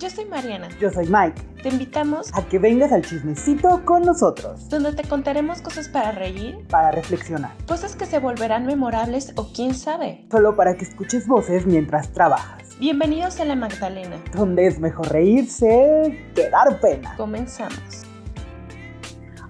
Yo soy Mariana. Yo soy Mike. Te invitamos a que vengas al chismecito con nosotros. Donde te contaremos cosas para reír, para reflexionar, cosas que se volverán memorables o quién sabe. Solo para que escuches voces mientras trabajas. Bienvenidos a La Magdalena. Donde es mejor reírse que dar pena. Comenzamos.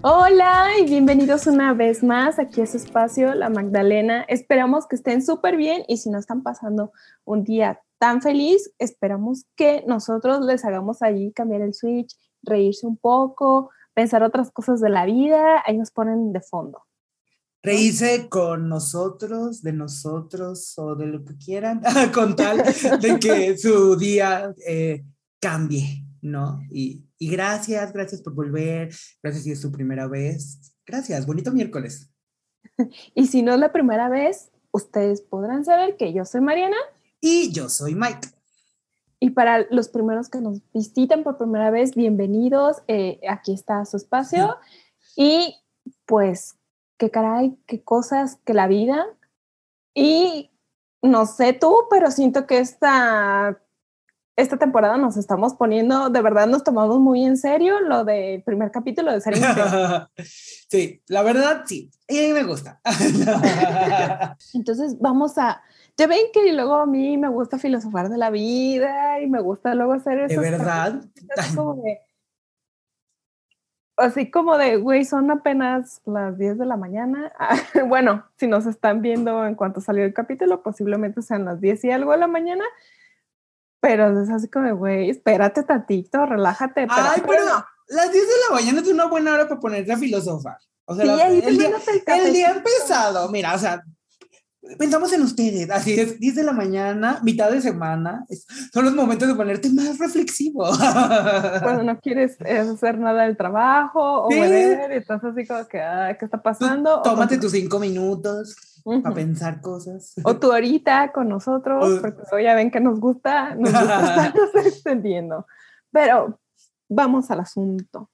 Hola y bienvenidos una vez más aquí a su espacio, La Magdalena. Esperamos que estén súper bien y si no están pasando un día tan feliz, esperamos que nosotros les hagamos allí cambiar el switch, reírse un poco, pensar otras cosas de la vida, ahí nos ponen de fondo. Reírse con nosotros, de nosotros o de lo que quieran, con tal de que su día eh, cambie, ¿no? Y, y gracias, gracias por volver, gracias si es su primera vez. Gracias, bonito miércoles. Y si no es la primera vez, ustedes podrán saber que yo soy Mariana. Y yo soy Mike. Y para los primeros que nos visitan por primera vez, bienvenidos. Eh, aquí está su espacio. Y pues, qué caray, qué cosas que la vida. Y no sé tú, pero siento que esta esta temporada nos estamos poniendo, de verdad nos tomamos muy en serio lo del primer capítulo de serie. sí, la verdad sí, y a mí me gusta. Entonces vamos a, ya ven que luego a mí me gusta filosofar de la vida y me gusta luego hacer eso. ¿De verdad? así como de, güey, son apenas las 10 de la mañana. bueno, si nos están viendo en cuanto salió el capítulo, posiblemente sean las 10 y algo de la mañana. Pero es así como, güey, espérate tantito, relájate. Ay, pero las 10 de la mañana es una buena hora para ponerte a filosofar. O sea, el, día, el, día, empezado, mira, o sea, pensamos en ustedes, así es, 10 de la mañana, mitad de semana, son los momentos de ponerte más reflexivo. Cuando no quieres hacer nada del trabajo o sí. ver, estás así como que, ¿qué está pasando? tómate tus cinco minutos a pensar cosas. O tú ahorita con nosotros, porque ya ven que nos gusta, nos gusta estarnos extendiendo. Pero vamos al asunto.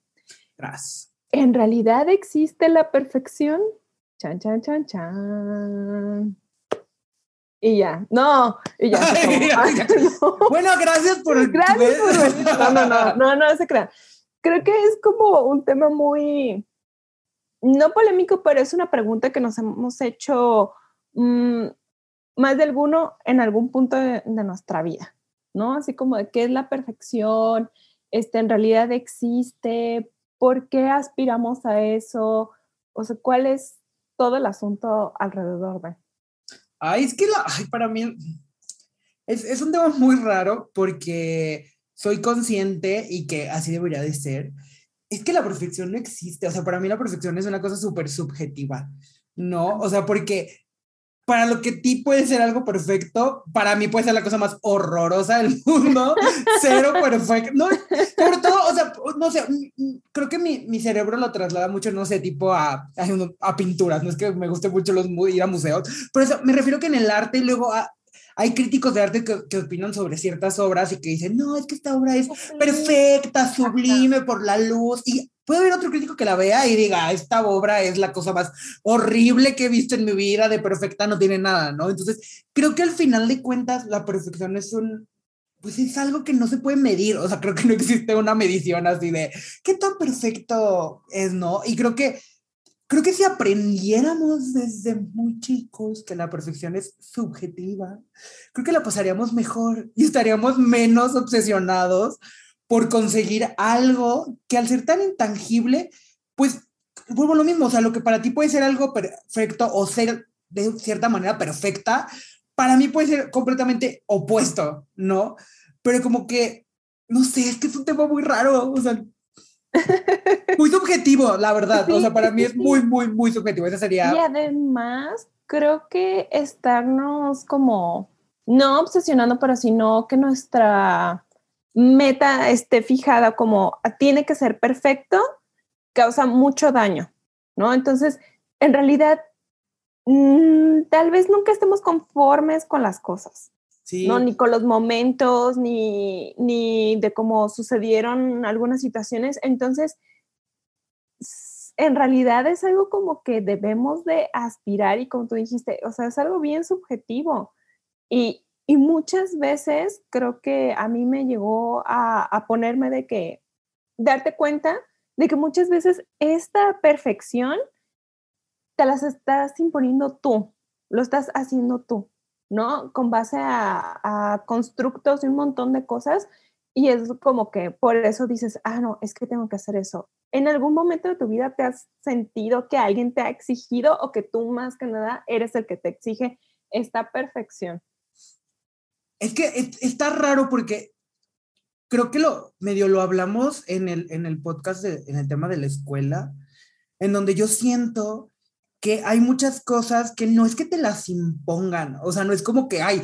Gracias. ¿En realidad existe la perfección? Chan, chan, chan, chan. Y ya, no, y ya. Bueno, gracias por el Gracias por No, no, no, no, no se crean. Creo que es como un tema muy, no polémico, pero es una pregunta que nos hemos hecho mmm, más de alguno en algún punto de, de, nuestra vida, ¿no? Así como de qué es la perfección, este, en realidad existe, por qué aspiramos a eso, o sea, cuál es todo el asunto alrededor de. Ay, es que la, para mí es, es un tema muy raro porque soy consciente y que así debería de ser, es que la perfección no existe. O sea, para mí la perfección es una cosa súper subjetiva, ¿no? O sea, porque para lo que ti puede ser algo perfecto, para mí puede ser la cosa más horrorosa del mundo. Cero perfecto. No, sobre todo, o sea, no sé, creo que mi, mi cerebro lo traslada mucho, no sé, tipo a, a, a, pinturas. No es que me guste mucho los, ir a museos, pero eso, me refiero que en el arte y luego a, hay críticos de arte que, que, opinan sobre ciertas obras y que dicen, no, es que esta obra es perfecta, sublime por la luz. Y puede haber otro crítico que la vea y diga, esta obra es la cosa más horrible que he visto en mi vida, de perfecta no tiene nada, ¿no? Entonces, creo que al final de cuentas la perfección es un, pues es algo que no se puede medir, o sea, creo que no existe una medición así de qué tan perfecto es, ¿no? Y creo que creo que si aprendiéramos desde muy chicos que la perfección es subjetiva, creo que la pasaríamos mejor y estaríamos menos obsesionados por conseguir algo que al ser tan intangible, pues vuelvo a lo mismo, o sea, lo que para ti puede ser algo perfecto o ser de cierta manera perfecta, para mí puede ser completamente opuesto, ¿no? Pero como que, no sé, es que es un tema muy raro, o sea, muy subjetivo, la verdad. Sí, o sea, para mí es muy, muy, muy subjetivo. Esa sería. Y además, creo que estarnos como no obsesionando, pero sino que nuestra meta esté fijada como tiene que ser perfecto, causa mucho daño, ¿no? Entonces, en realidad, mmm, tal vez nunca estemos conformes con las cosas. Sí. ¿no? Ni con los momentos, ni, ni de cómo sucedieron algunas situaciones. Entonces, en realidad es algo como que debemos de aspirar y como tú dijiste, o sea, es algo bien subjetivo. Y, Y muchas veces creo que a mí me llegó a, ponerme de que, darte cuenta de que muchas veces esta perfección te las estás imponiendo tú, lo estás haciendo tú, ¿no? Con base a, a constructos y un montón de cosas. Y es como que por eso dices, ah, no, es que tengo que hacer eso. ¿En algún momento de tu vida te has sentido que alguien te ha exigido o que tú más que nada eres el que te exige esta perfección? Es que está raro porque creo que lo medio lo hablamos en el, en el podcast, en el tema de la escuela, en donde yo siento que hay muchas cosas que no es que te las impongan, o sea, no es como que hay,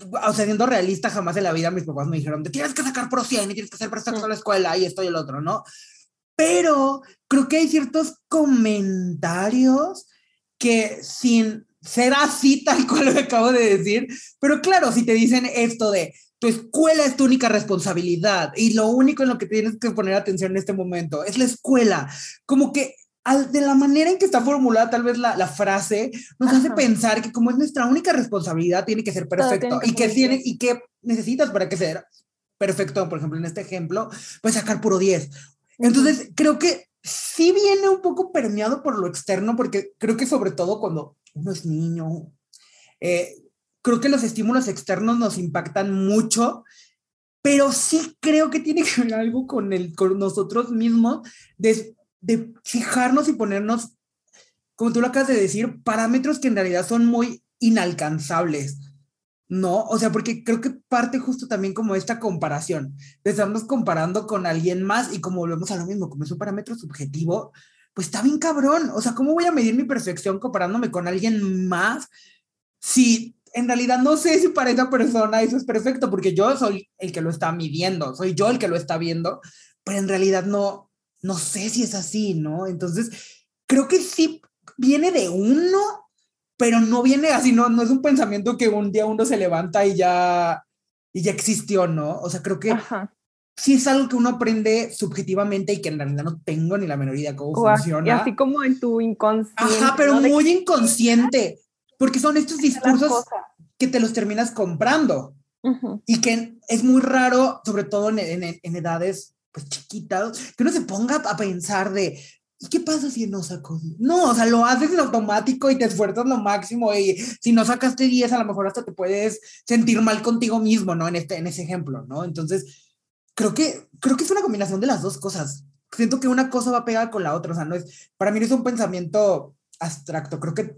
o sea, siendo realista, jamás en la vida mis papás me dijeron, te tienes que sacar pro 100 y tienes que hacer perfecto en la escuela y esto y el otro, ¿no? Pero creo que hay ciertos comentarios que sin ser así tal cual lo acabo de decir, pero claro, si te dicen esto de tu escuela es tu única responsabilidad y lo único en lo que tienes que poner atención en este momento es la escuela, como que de la manera en que está formulada tal vez la, la frase, nos hace pensar que como es nuestra única responsabilidad, tiene que ser perfecto. y que, tiene, y que necesitas para que sea perfecto, por ejemplo, en este ejemplo, pues sacar puro 10. Entonces, creo que sí viene un poco permeado por lo externo, porque creo que sobre todo cuando uno es niño, eh, creo que los estímulos externos nos impactan mucho, pero sí creo que tiene que ver algo con, el, con nosotros mismos, de, fijarnos y ponernos, como tú lo acabas de decir, parámetros que en realidad son muy inalcanzables. ¿no? O sea, porque creo que parte justo también como esta comparación, estamos comparando con alguien más y como volvemos a lo mismo, como es un parámetro subjetivo, pues está bien cabrón, o sea, ¿cómo voy a medir mi perfección comparándome con alguien más si en realidad no sé si para esa persona eso es perfecto, porque yo soy el que lo está midiendo, soy yo el que lo está viendo, pero en realidad no, no sé si es así, ¿no? Entonces, creo que sí viene de uno, pero no viene así, no, no es un pensamiento que un día uno se levanta y ya, y ya existió, ¿no? O sea, creo que sí es algo que uno aprende subjetivamente y que en realidad no tengo ni la menor idea cómo funciona. Y así como en tu inconsciente. Ajá, pero muy inconsciente porque son estos discursos que te los terminas comprando y que es muy raro, sobre todo en, en, edades pues chiquitas, que uno se ponga a pensar de, ¿y qué pasa si no saco No, o sea, lo haces en automático y te esfuerzas lo máximo y si no sacaste 10, a lo mejor hasta te puedes sentir mal contigo mismo, ¿no? En, este, en ese ejemplo, ¿no? Entonces, creo que, creo que es una combinación de las dos cosas. Siento que una cosa va pegada con la otra, o sea, no es, para mí no es un pensamiento abstracto, creo que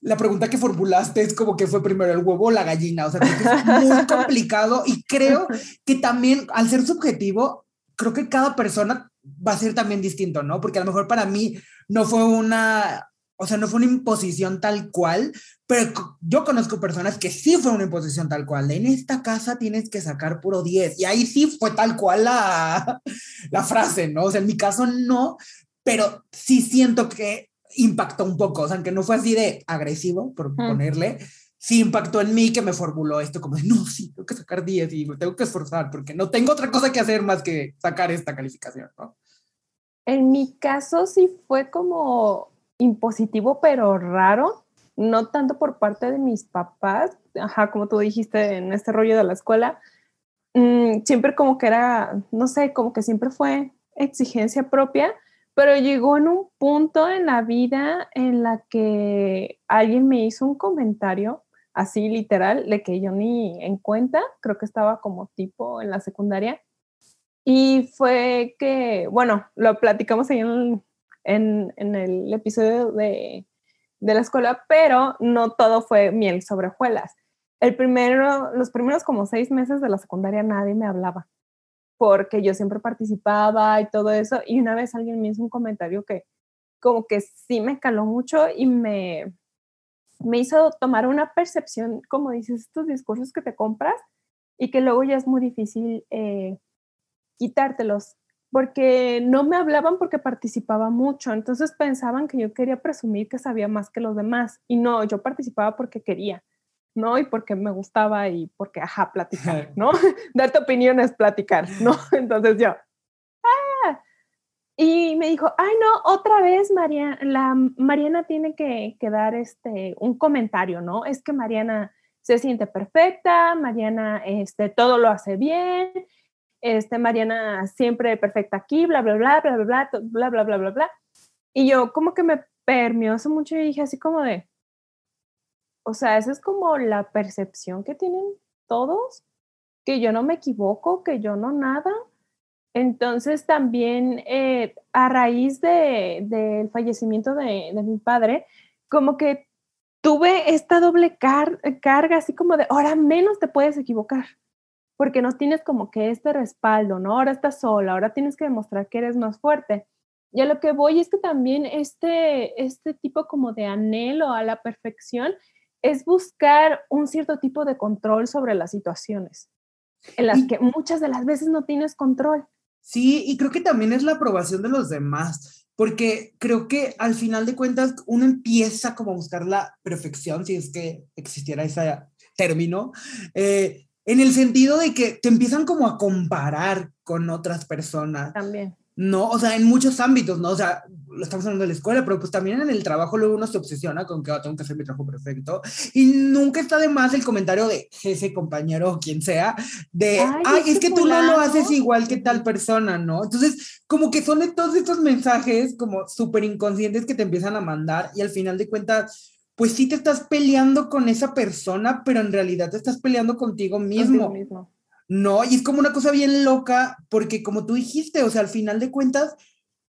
la pregunta que formulaste es como que fue primero el huevo o la gallina, o sea, es muy complicado y creo que también al ser subjetivo, creo que cada persona va a ser también distinto, ¿no? Porque a lo mejor para mí no fue una, o sea, no fue una imposición tal cual, pero yo conozco personas que sí fue una imposición tal cual. En esta casa tienes que sacar puro 10 y ahí sí fue tal cual la, la frase, ¿no? O sea, en mi caso no, pero sí siento que impactó un poco, o sea, que no fue así de agresivo, por ponerle, sí impactó en mí que me formuló esto como de, no, sí, tengo que sacar 10 y me tengo que esforzar porque no tengo otra cosa que hacer más que sacar esta calificación, ¿no? En mi caso sí fue como impositivo, pero raro, no tanto por parte de mis papás, ajá, como tú dijiste en este rollo de la escuela, mm, siempre como que era, no sé, como que siempre fue exigencia propia, pero llegó en un punto en la vida en la que alguien me hizo un comentario así literal de que yo ni en cuenta, creo que estaba como tipo en la secundaria. Y fue que, bueno, lo platicamos ahí en, en, el episodio de, de, la escuela, pero no todo fue miel sobre hojuelas. El primero, los primeros como seis meses de la secundaria nadie me hablaba porque yo siempre participaba y todo eso. Y una vez alguien me hizo un comentario que como que sí me caló mucho y me, me hizo tomar una percepción, como dices, estos discursos que te compras y que luego ya es muy difícil eh, quitártelos, porque no me hablaban porque participaba mucho, entonces pensaban que yo quería presumir que sabía más que los demás y no, yo participaba porque quería. ¿no? Y porque me gustaba y porque, ajá, platicar, ¿no? Darte opinión es platicar, ¿no? Entonces yo, ah, y me dijo, ay, no, otra vez Mariana, la Mariana tiene que, que, dar este, un comentario, ¿no? Es que Mariana se siente perfecta, Mariana este, todo lo hace bien, este, Mariana siempre perfecta aquí, bla, bla, bla, bla, bla, bla, bla, bla, bla, bla, bla. Y yo como que me permeó eso mucho y dije así como de, o sea, esa es como la percepción que tienen todos, que yo no me equivoco, que yo no nada. Entonces también eh, a raíz del de, fallecimiento de, de, mi padre, como que tuve esta doble carga, así como de, ahora menos te puedes equivocar, porque no tienes como que este respaldo, ¿no? Ahora estás sola, ahora tienes que demostrar que eres más fuerte. Y a lo que voy es que también este, este tipo como de anhelo a la perfección es buscar un cierto tipo de control sobre las situaciones, en las que muchas de las veces no tienes control. Sí, y creo que también es la aprobación de los demás, porque creo que al final de cuentas uno empieza como a buscar la perfección, si es que existiera ese término, eh, en el sentido de que te empiezan como a comparar con otras personas. También. No, o sea, en muchos ámbitos, ¿no? O sea, lo estamos hablando de la escuela, pero pues también en el trabajo luego uno se obsesiona con que oh, tengo que hacer mi trabajo perfecto. Y nunca está de más el comentario de jefe, compañero o quien sea, de, ay, es que tú no lo haces igual que tal persona, ¿no? Entonces, como que son todos estos mensajes como súper inconscientes que te empiezan a mandar y al final de cuentas, pues sí te estás peleando con esa persona, pero en realidad te estás peleando contigo mismo. Contigo mismo. No, y es como una cosa bien loca, porque como tú dijiste, o sea, al final de cuentas,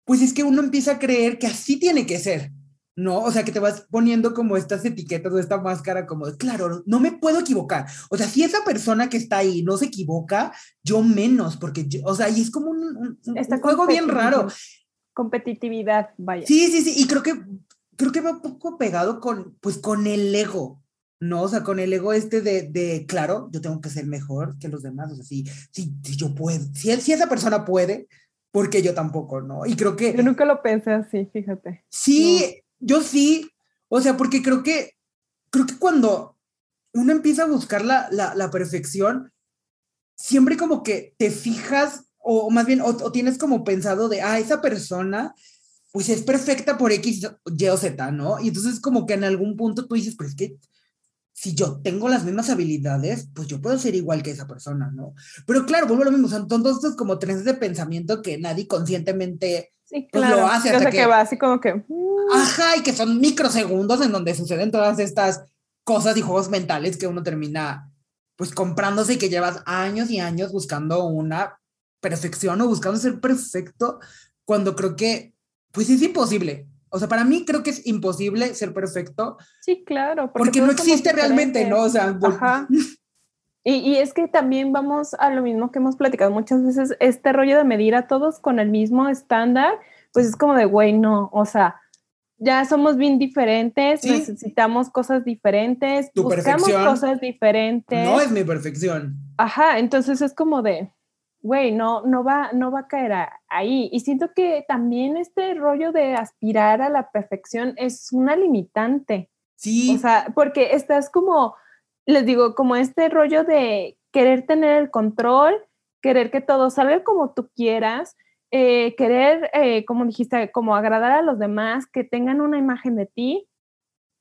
pues es que uno empieza a creer que así tiene que ser, ¿no? O sea, que te vas poniendo como estas etiquetas o esta máscara como, claro, no me puedo equivocar. O sea, si esa persona que está ahí no se equivoca, yo menos, porque, yo, o sea, y es como un, un juego bien raro. Competitividad, vaya. Sí, sí, sí, y creo que, creo que va un poco pegado con, pues, con el ego, ¿no? O sea, con el ego este de, de, claro, yo tengo que ser mejor que los demás, o sea, si, si, si yo puedo, si, si esa persona puede, porque yo tampoco, ¿no? Y creo que... Yo nunca lo pensé así, fíjate. Sí, yo sí, o sea, porque creo que, creo que cuando uno empieza a buscar la, la, la perfección, siempre como que te fijas, o, más bien, o, o, tienes como pensado de, ah, esa persona, pues es perfecta por X, Y o Z, ¿no? Y entonces como que en algún punto tú dices, pues es que si yo tengo las mismas habilidades, pues yo puedo ser igual que esa persona, ¿no? Pero claro, vuelvo a lo mismo, son todos estos como trenes de pensamiento que nadie conscientemente sí, pues, claro. lo hace. Hasta que, que, va así como que... Mm. Ajá, y que son microsegundos en donde suceden todas estas cosas y juegos mentales que uno termina pues comprándose y que llevas años y años buscando una perfección o buscando ser perfecto cuando creo que pues es imposible. O sea, para mí creo que es imposible ser perfecto. Sí, claro. Porque, no existe realmente, ¿no? O sea, Ajá. Y, y, es que también vamos a lo mismo que hemos platicado muchas veces, este rollo de medir a todos con el mismo estándar, pues es como de, güey, no, o sea, ya somos bien diferentes, necesitamos cosas diferentes, tu buscamos cosas diferentes. No es mi perfección. Ajá, entonces es como de, güey, no, no, va, no va a caer ahí. Y siento que también este rollo de aspirar a la perfección es una limitante. Sí. O sea, porque estás como, les digo, como este rollo de querer tener el control, querer que todo salga como tú quieras, eh, querer, eh, como dijiste, como agradar a los demás, que tengan una imagen de ti.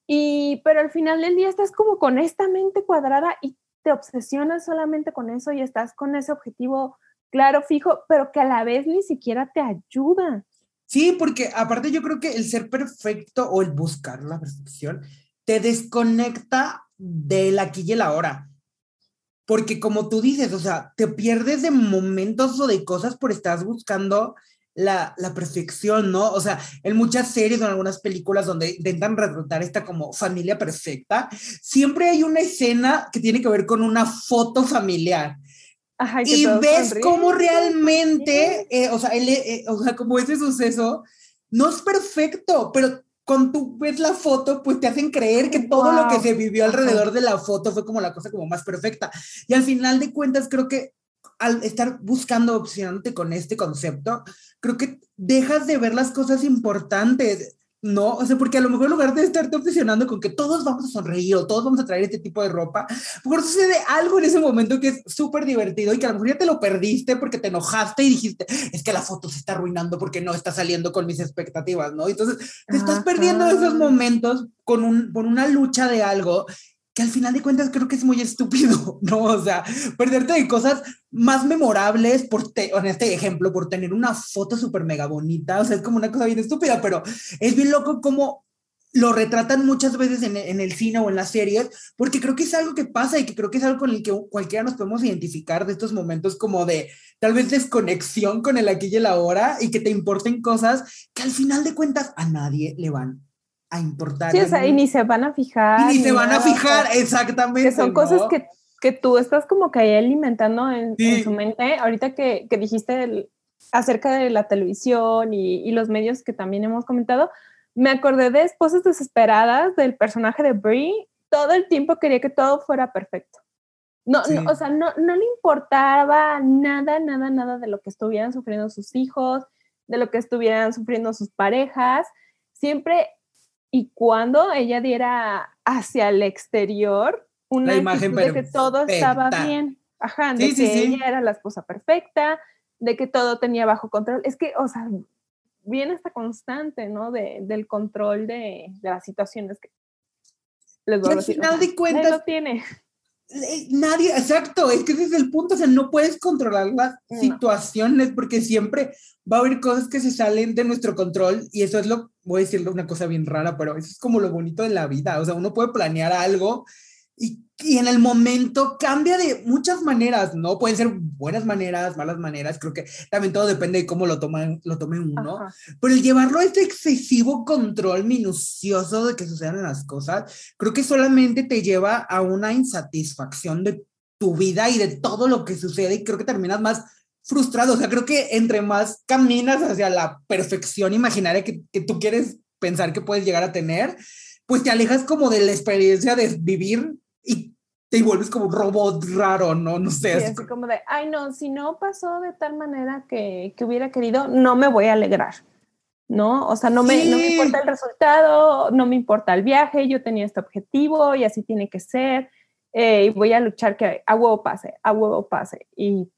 Y, pero al final del día estás como con esta mente cuadrada y te obsesionas solamente con eso y estás con ese objetivo claro, fijo, pero que a la vez ni siquiera te ayuda. Sí, porque aparte yo creo que el ser perfecto o el buscar la perfección te desconecta del aquí y el ahora. Porque como tú dices, o sea, te pierdes de momentos o de cosas por estar buscando la, la, perfección, ¿no? O sea, en muchas series o en algunas películas donde intentan retratar esta como familia perfecta, siempre hay una escena que tiene que ver con una foto familiar y ves cómo realmente, eh, o, sea, eh, o sea, como ese suceso no es perfecto, pero cuando tú ves la foto, pues te hacen creer que todo lo que se vivió alrededor de la foto fue como la cosa como más perfecta. Y al final de cuentas, creo que al estar buscando, opcionándote con este concepto, creo que dejas de ver las cosas importantes. No, o sea, porque a lo mejor en lugar de estarte obsesionando con que todos vamos a sonreír o todos vamos a traer este tipo de ropa, mejor sucede algo en ese momento que es súper divertido y que a lo mejor ya te lo perdiste porque te enojaste y dijiste, es que la foto se está arruinando porque no está saliendo con mis expectativas, ¿no? Entonces, te estás perdiendo esos momentos con, un, con una lucha de algo que al final de cuentas creo que es muy estúpido, ¿no? O sea, perderte de cosas más memorables por, en este ejemplo, por tener una foto súper mega bonita, o sea, es como una cosa bien estúpida, pero es bien loco como lo retratan muchas veces en, en, el cine o en las series, porque creo que es algo que pasa y que creo que es algo con el que cualquiera nos podemos identificar de estos momentos como de tal vez desconexión con el aquí y el ahora y que te importen cosas que al final de cuentas a nadie le van a importar. Sí, o sea, y ni se van a fijar. Y ni, se van a fijar, exactamente. Que son cosas que, que, tú estás como que ahí alimentando en, en su mente. Ahorita que, que dijiste el, acerca de la televisión y, y los medios que también hemos comentado, me acordé de Esposas Desesperadas, del personaje de Brie. Todo el tiempo quería que todo fuera perfecto. No, sí. no, o sea, no, no le importaba nada, nada, nada de lo que estuvieran sufriendo sus hijos, de lo que estuvieran sufriendo sus parejas. Siempre y cuando ella diera hacia el exterior una la imagen de que todo estaba bien. Ajá, de Sí, que sí. ella era la esposa perfecta, de que todo tenía bajo control. Es que, o sea, viene esta constante, ¿no? De, del control de, de las situaciones que les voy Y a al decir. final de cuentas, lo tiene. Eh, Nadie, exacto, es que ese es el punto, o sea, no puedes controlar las No. situaciones porque siempre va a haber cosas que se salen de nuestro control y eso es lo, voy a decirle una cosa bien rara, pero eso es como lo bonito de la vida, o sea, uno puede planear algo y, y en el momento cambia de muchas maneras, ¿no? Pueden ser buenas maneras, malas maneras, creo que también todo depende de cómo lo, toman, lo tome uno. Ajá. Pero el llevarlo a este excesivo control minucioso de que sucedan las cosas, creo que solamente te lleva a una insatisfacción de tu vida y de todo lo que sucede y creo que terminas más frustrado. O sea, creo que entre más caminas hacia la perfección imaginaria que, que tú quieres pensar que puedes llegar a tener, pues te alejas como de la experiencia de vivir y te vuelves como un robot raro, ¿no? No sé. Sí, es así como de, ay, no, si no pasó de tal manera que, que hubiera querido, no me voy a alegrar, ¿no? O sea, no, me, no me Sí. importa el resultado, no me importa el viaje, yo tenía este objetivo y así tiene que ser, eh, y voy a luchar que a huevo pase, a huevo pase. Y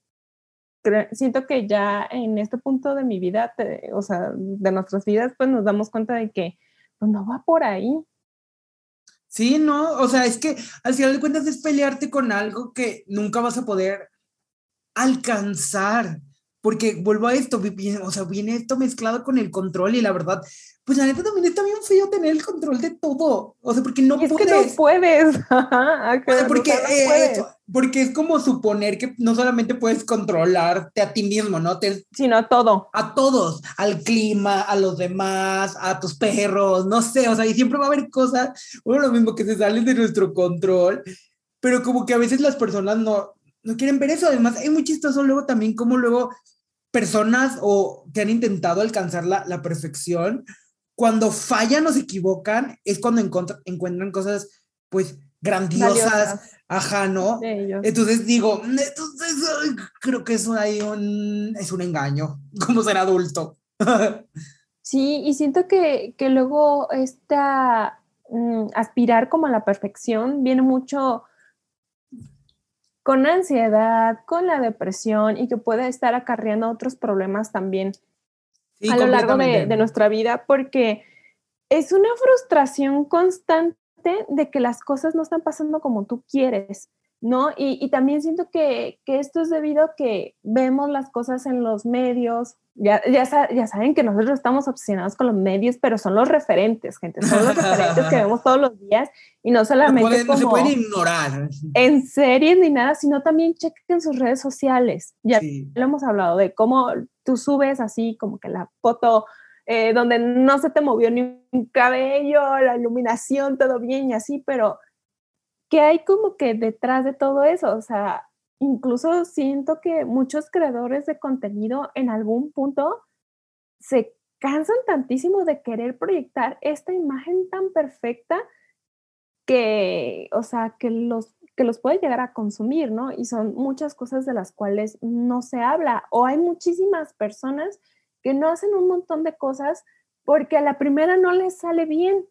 siento que ya en este punto de mi vida, te- o sea, de nuestras vidas, pues nos damos cuenta de que pues, no va por ahí. Sí, no, o sea, es que al final de cuentas es pelearte con algo que nunca vas a poder alcanzar, porque vuelvo a esto, o sea, viene esto mezclado con el control y la verdad, pues la neta también está bien feo tener el control de todo, o sea, porque no y es puedes. que no puedes. Ajá, O sea, porque, no eh, puedes. eso- porque es como suponer que no solamente puedes controlarte a ti mismo, ¿no? Te- sino todo. a todos, al clima, a los demás, a tus perros, no sé, o sea, y siempre va a haber cosas, bueno, lo mismo que se salen de nuestro control, pero como que a veces las personas no, no quieren ver eso, además es muy chistoso luego también como luego personas o que han intentado alcanzar la, la perfección, cuando fallan o se equivocan, es cuando encuentran cosas, pues, grandiosas, Valiosas ajá, ¿no? Entonces digo, entonces creo que es un, ahí un, es un engaño, como ser adulto. Sí, y siento que, que luego esta mm, aspirar como a la perfección viene mucho con ansiedad, con la depresión y que puede estar acarreando otros problemas también Sí, a lo largo de nuestra vida porque es una frustración constante de que las cosas no están pasando como tú quieres, ¿no? Y, y también siento que, que esto es debido a que vemos las cosas en los medios, ya, ya, ya saben que nosotros estamos obsesionados con los medios, pero son los referentes, gente, son los referentes que vemos todos los días y no no, solamente no se como pueden ignorar. en series ni nada, sino también chequen sus redes sociales. Ya Sí. lo hemos hablado de cómo tú subes así como que la foto eh, donde no se te movió ni un cabello, la iluminación, todo bien y así, pero que hay como que detrás de todo eso, o sea, incluso siento que muchos creadores de contenido en algún punto se cansan tantísimo de querer proyectar esta imagen tan perfecta que, o sea, que los, que los puede llegar a consumir, ¿no? Y son muchas cosas de las cuales no se habla. O hay muchísimas personas que no hacen un montón de cosas porque a la primera no les sale bien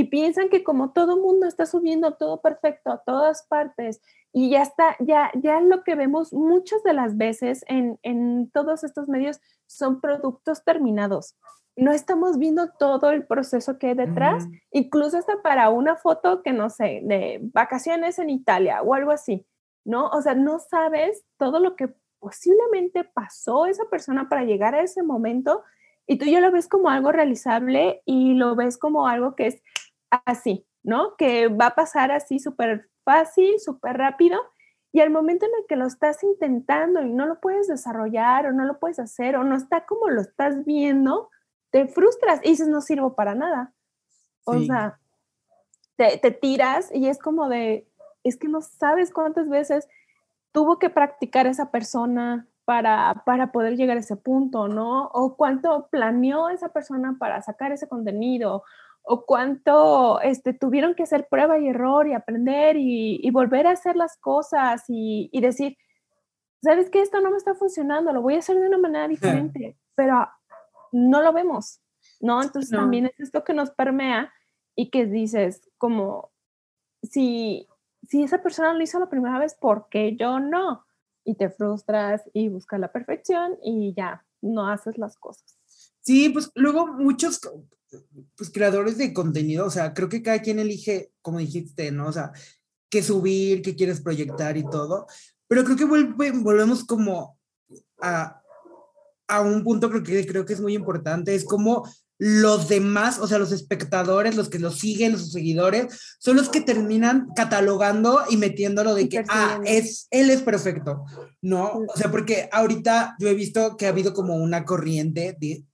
y piensan que como todo mundo está subiendo todo perfecto a todas partes y ya está, ya, ya lo que vemos muchas de las veces en, en todos estos medios son productos terminados. no estamos viendo todo el proceso que hay detrás, incluso hasta para una foto que no sé, de vacaciones en Italia o algo así, ¿no? O sea, no sabes todo lo que posiblemente pasó esa persona para llegar a ese momento y tú ya lo ves como algo realizable y lo ves como algo que es así, ¿no? Que va a pasar así súper fácil, súper rápido. Y al momento en el que lo estás intentando y no lo puedes desarrollar o no lo puedes hacer o no está como lo estás viendo, te frustras y dices, no sirvo para nada. O sea, te, te tiras y es como de, es que no sabes cuántas veces tuvo que practicar esa persona para, para poder llegar a ese punto, ¿no? O cuánto planeó esa persona para sacar ese contenido, o cuánto este, tuvieron que hacer prueba y error y aprender y, y volver a hacer las cosas y, y, decir, ¿sabes qué? Esto no me está funcionando, lo voy a hacer de una manera diferente, pero no lo vemos, ¿no? Entonces también es esto que nos permea y que dices, como, si, si esa persona lo hizo la primera vez, ¿por qué yo no? Y te frustras y buscas la perfección y ya, no haces las cosas. Sí, pues luego muchos pues, creadores de contenido, o sea, creo que cada quien elige, como dijiste, ¿no? O sea, qué subir, qué quieres proyectar y todo, pero creo que volvemos como a, a un punto creo que creo que es muy importante, es como los demás, o sea, los espectadores, los que lo siguen, los seguidores, son los que terminan catalogando y metiéndolo de que, ah, es, él es perfecto, ¿no? O sea, porque ahorita yo he visto que ha habido como una corriente, de,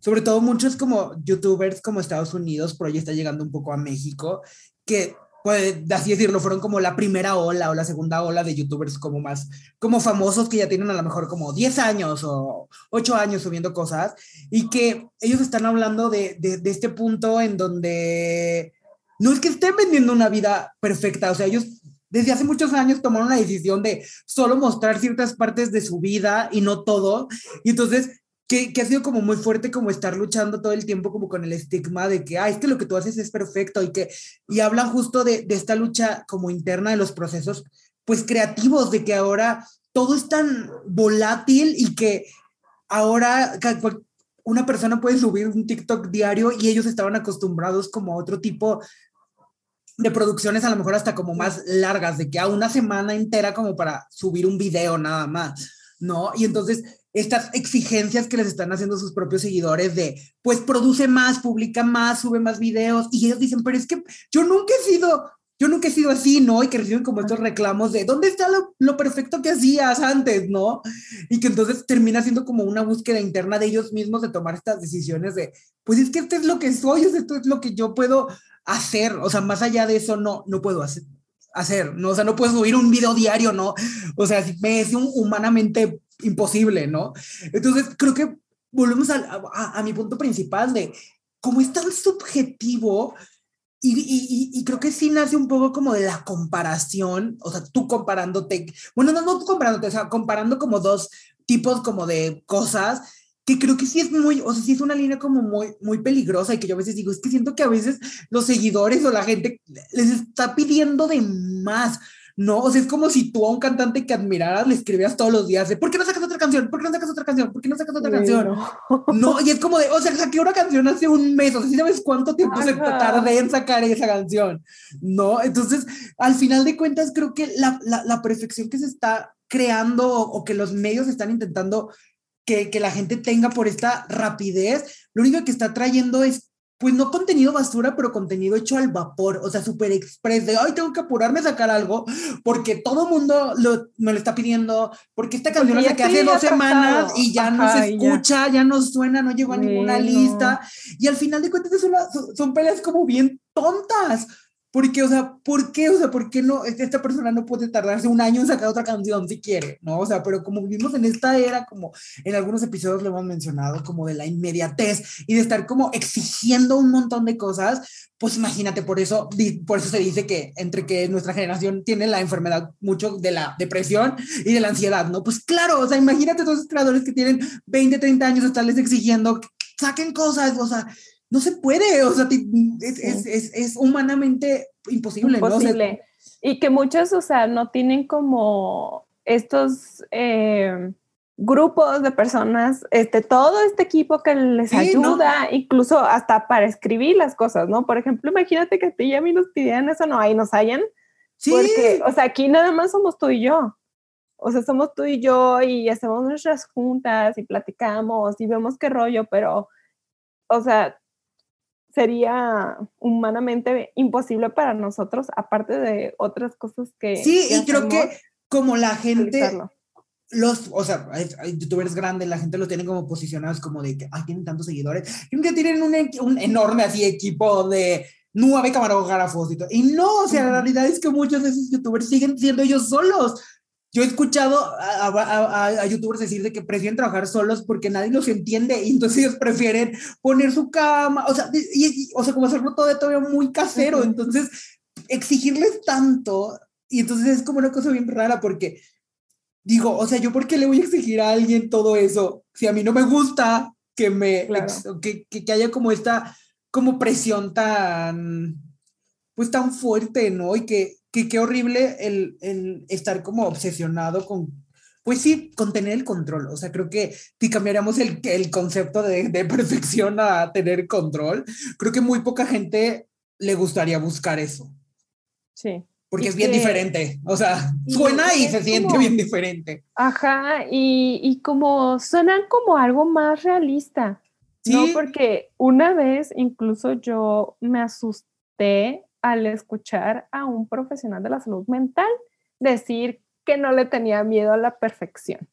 sobre todo muchos como youtubers como Estados Unidos, pero ya está llegando un poco a México, que pues así decirlo, fueron como la primera ola o la segunda ola de youtubers como más, como famosos que ya tienen a lo mejor como 10 años o 8 años subiendo cosas y que ellos están hablando de, de, de este punto en donde no es que estén vendiendo una vida perfecta, o sea, ellos desde hace muchos años tomaron la decisión de solo mostrar ciertas partes de su vida y no todo. Y entonces que, ha sido como muy fuerte como estar luchando todo el tiempo como con el estigma de que, ah, es que lo que tú haces es perfecto y que, y hablan justo de, de esta lucha como interna de los procesos, pues creativos, de que ahora todo es tan volátil y que ahora una persona puede subir un TikTok diario y ellos estaban acostumbrados como a otro tipo de producciones a lo mejor hasta como más largas, de que a una semana entera como para subir un video nada más, ¿no? Y entonces estas exigencias que les están haciendo sus propios seguidores de, pues produce más, publica más, sube más videos, y ellos dicen, pero es que yo nunca he sido, yo nunca he sido así, ¿no? Y que reciben como estos reclamos de, ¿dónde está lo, lo perfecto que hacías antes, ¿no? Y que entonces termina siendo como una búsqueda interna de ellos mismos de tomar estas decisiones de, pues es que esto es lo que soy, esto es lo que yo puedo hacer, o sea, más allá de eso, no, no puedo hacer hacer, ¿no? O sea, no puedo subir un video diario, ¿no? O sea, me es un, humanamente imposible, ¿no? Entonces, creo que volvemos a, a, mi punto principal de cómo es tan subjetivo y, y, y, creo que sí nace un poco como de la comparación, o sea, tú comparándote, bueno, no, no tú comparándote, o sea, comparando como dos tipos como de cosas que creo que sí es muy, o sea, sí es una línea como muy, muy peligrosa y que yo a veces digo, es que siento que a veces los seguidores o la gente les está pidiendo de más. No, o sea, es como si tú a un cantante que admiraras le escribías todos los días de ¿por qué no sacas otra canción? ¿Por qué no sacas otra canción? ¿Por qué no sacas otra canción? No. y es como de, o sea, saqué una canción hace un mes, o sea, ¿sabes cuánto tiempo se tardé en sacar esa canción? No, entonces, al final de cuentas, creo que la, la, la perfección que se está creando o que los medios están intentando que, que la gente tenga por esta rapidez, lo único que está trayendo es pues no contenido basura, pero contenido hecho al vapor, o sea, súper express, de, ay, tengo que apurarme a sacar algo, porque todo mundo lo, me lo está pidiendo, porque esta canción la saqué hace dos semanas y ya no se escucha, ya. ya. no suena, no llegó a ninguna lista, y al final de cuentas son, son peleas como bien tontas, porque, o sea, ¿por qué? O sea, ¿por qué no? Esta persona no puede tardarse un año en sacar otra canción si quiere, ¿no? O sea, pero como vivimos en esta era, como en algunos episodios lo hemos mencionado, como de la inmediatez y de estar como exigiendo un montón de cosas, pues imagínate, por eso, por eso se dice que entre que nuestra generación tiene la enfermedad mucho de la depresión y de la ansiedad, ¿no? Pues claro, o sea, imagínate todos los creadores que tienen 20, 30 años estarles exigiendo, saquen cosas, o sea, no se puede, o sea, es, es, es, es humanamente imposible. Imposible. ¿no? y que muchos, o sea, no tienen como estos, eh, grupos de personas, este, todo este equipo que les ayuda, incluso hasta para escribir las cosas, ¿no? Por ejemplo, imagínate que a ti y a mí nos pidieran eso, no, ahí nos hallan. Sí. Porque, o sea, aquí nada más somos tú y yo. O sea, somos tú y yo y hacemos nuestras juntas y platicamos y vemos qué rollo, pero, o sea, sería humanamente imposible para nosotros, aparte de otras cosas que... Sí, y creo que como la gente... Los, o sea, hay, youtubers grandes, la gente los tiene como posicionados como de que, ay, tienen tantos seguidores, que tienen un, un enorme así equipo de nueve camarógrafos y todo. Y no, o sea, la realidad es que muchos de esos youtubers siguen siendo ellos solos. Yo he escuchado a, youtubers decir de que prefieren trabajar solos porque nadie los entiende y entonces ellos prefieren poner su cama, o sea, o sea como hacerlo todo todavía muy casero, entonces exigirles tanto y entonces es como una cosa bien rara porque digo, o sea, yo por qué le voy a exigir a alguien todo eso si a mí no me gusta que me que, que, haya como esta como presión tan pues tan fuerte, ¿no? Y que que qué horrible el, el, estar como obsesionado con, pues sí, con tener el control. O sea, creo que si cambiaríamos el, el concepto de, de, perfección a tener control, creo que muy poca gente le gustaría buscar eso. Sí. Porque es bien diferente. O sea, suena y se siente bien diferente. Ajá, y, y como suenan como algo más realista. ¿Sí? ¿no? Porque una vez incluso yo me asusté al escuchar a un profesional de la salud mental decir que no le tenía miedo a la perfección,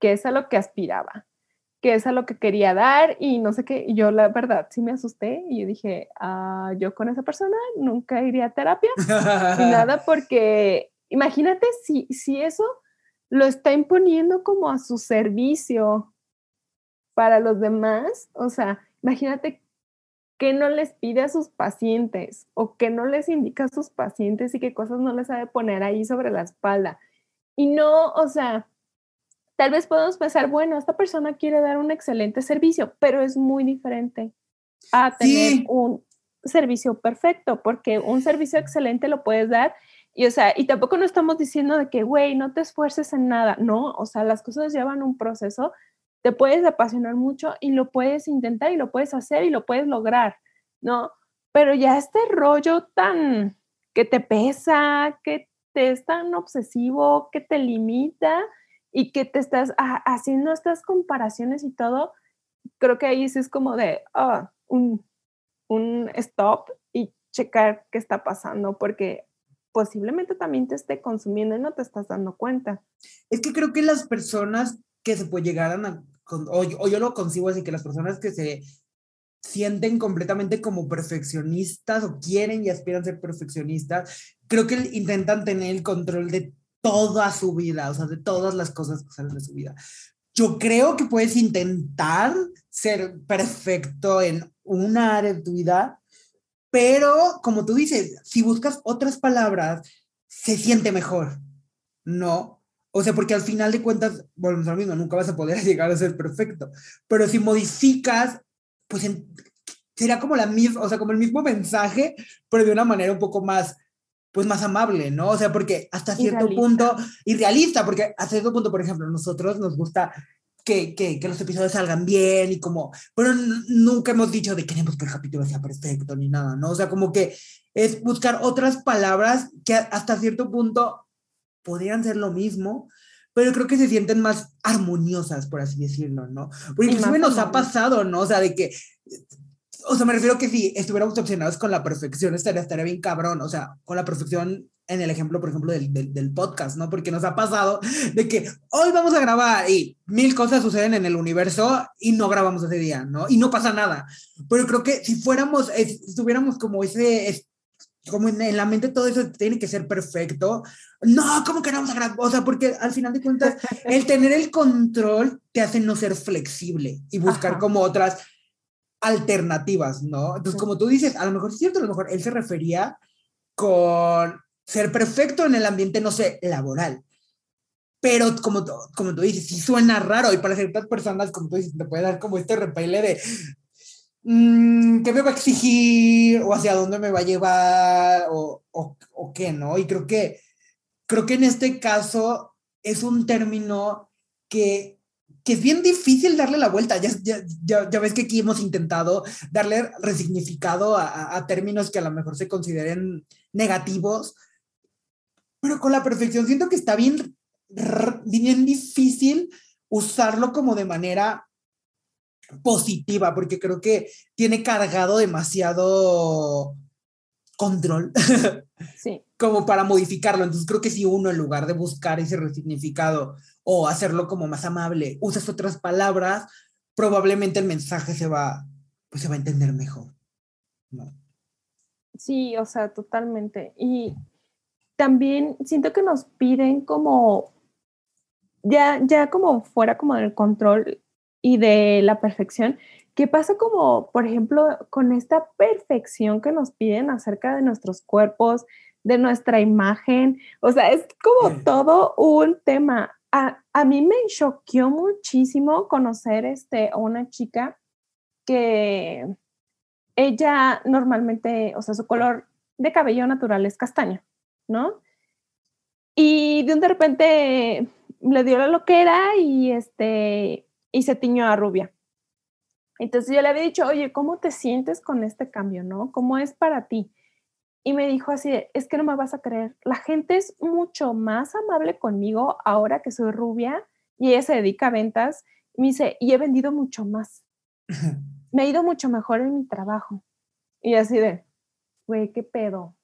que es a lo que aspiraba, que es a lo que quería dar y no sé qué. Y yo la verdad sí me asusté y yo dije, ah, yo con esa persona nunca iría a terapia ni nada porque imagínate si, si eso lo está imponiendo como a su servicio para los demás, o sea, imagínate qué no les pide a sus pacientes o qué no les indica a sus pacientes y qué cosas no les sabe poner ahí sobre la espalda. Y no, o sea, tal vez podemos pensar, bueno, esta persona quiere dar un excelente servicio, pero es muy diferente a tener un servicio perfecto, porque un servicio excelente lo puedes dar y, o sea, y tampoco no estamos diciendo de que, güey, no te esfuerces en nada, no, o sea, las cosas llevan un proceso te puedes apasionar mucho y lo puedes intentar y lo puedes hacer y lo puedes lograr, ¿no? Pero ya este rollo tan que te pesa, que te es tan obsesivo, que te limita y que te estás haciendo estas comparaciones y todo, creo que ahí sí es como de ah, un, un stop y checar qué está pasando, porque posiblemente también te esté consumiendo y no te estás dando cuenta. Es que creo que las personas que se puede llegar a, o, o yo lo concibo así, que las personas que se sienten completamente como perfeccionistas o quieren y aspiran a ser perfeccionistas, creo que intentan tener el control de toda su vida, o sea, de todas las cosas que salen de su vida. Yo creo que puedes intentar ser perfecto en una área de tu vida, pero como tú dices, si buscas otras palabras, se siente mejor, ¿no? O sea, porque al final de cuentas, volvemos a lo mismo, nunca vas a poder llegar a ser perfecto. Pero si modificas, pues será como la misma, o sea, como el mismo mensaje, pero de una manera un poco más, pues más amable, ¿no? O sea, porque hasta cierto punto, y realista, porque hasta cierto punto, por ejemplo, a nosotros nos gusta que, que, que, los episodios salgan bien y como, pero nunca hemos dicho de queremos que el capítulo sea perfecto ni nada, ¿no? O sea, como que es buscar otras palabras que hasta cierto punto podrían ser lo mismo, pero creo que se sienten más armoniosas, por así decirlo, ¿no? Porque inclusive nos ha pasado, ¿no? O sea, de que, o sea, me refiero que si estuviéramos obsesionados con la perfección, estaría, estaría bien cabrón, o sea, con la perfección en el ejemplo, por ejemplo, del, del, del, podcast, ¿no? Porque nos ha pasado de que hoy vamos a grabar y mil cosas suceden en el universo y no grabamos ese día, ¿no? Y no pasa nada. Pero creo que si fuéramos, estuviéramos como ese, como en, la mente todo eso tiene que ser perfecto. No, ¿cómo que no vamos a grabar? O sea, porque al final de cuentas, el tener el control te hace no ser flexible y buscar como otras alternativas, ¿no? Entonces, como tú dices, a lo mejor es cierto, a lo mejor él se refería con ser perfecto en el ambiente, no sé, laboral. Pero como, como tú dices, sí suena raro y para ciertas personas, como tú dices, te puede dar como este repele de, qué me va a exigir o hacia dónde me va a llevar o, o, qué, ¿no? Y creo que, creo que en este caso es un término que que es bien difícil darle la vuelta. Ya, ya, ya ves que aquí hemos intentado darle resignificado a, a, términos que a lo mejor se consideren negativos, pero con la perfección siento que está bien, bien difícil usarlo como de manera positiva, porque creo que tiene cargado demasiado control. Sí. como para modificarlo. Entonces creo que si uno en lugar de buscar ese resignificado o hacerlo como más amable, usas otras palabras, probablemente el mensaje se va, pues se va a entender mejor. ¿no? Sí, o sea, totalmente. Y también siento que nos piden como, ya, ya como fuera como del control y de la perfección, ¿Qué pasa como, por ejemplo, con esta perfección que nos piden acerca de nuestros cuerpos, de nuestra imagen? O sea, es como todo un tema. A, a mí me choqueó muchísimo conocer este, a una chica que ella normalmente, o sea, su color de cabello natural es castaño, ¿no? Y de un de repente le dio la loquera y, este, y se tiñó a rubia. Entonces yo le había dicho, oye, ¿cómo te sientes con este cambio, no? ¿Cómo es para ti? Y me dijo así, es que no me vas a creer, la gente es mucho más amable conmigo ahora que soy rubia y ella se dedica a ventas. Y me dice, y he vendido mucho más. Me ha ido mucho mejor en mi trabajo. Y así de, güey, ¿qué pedo?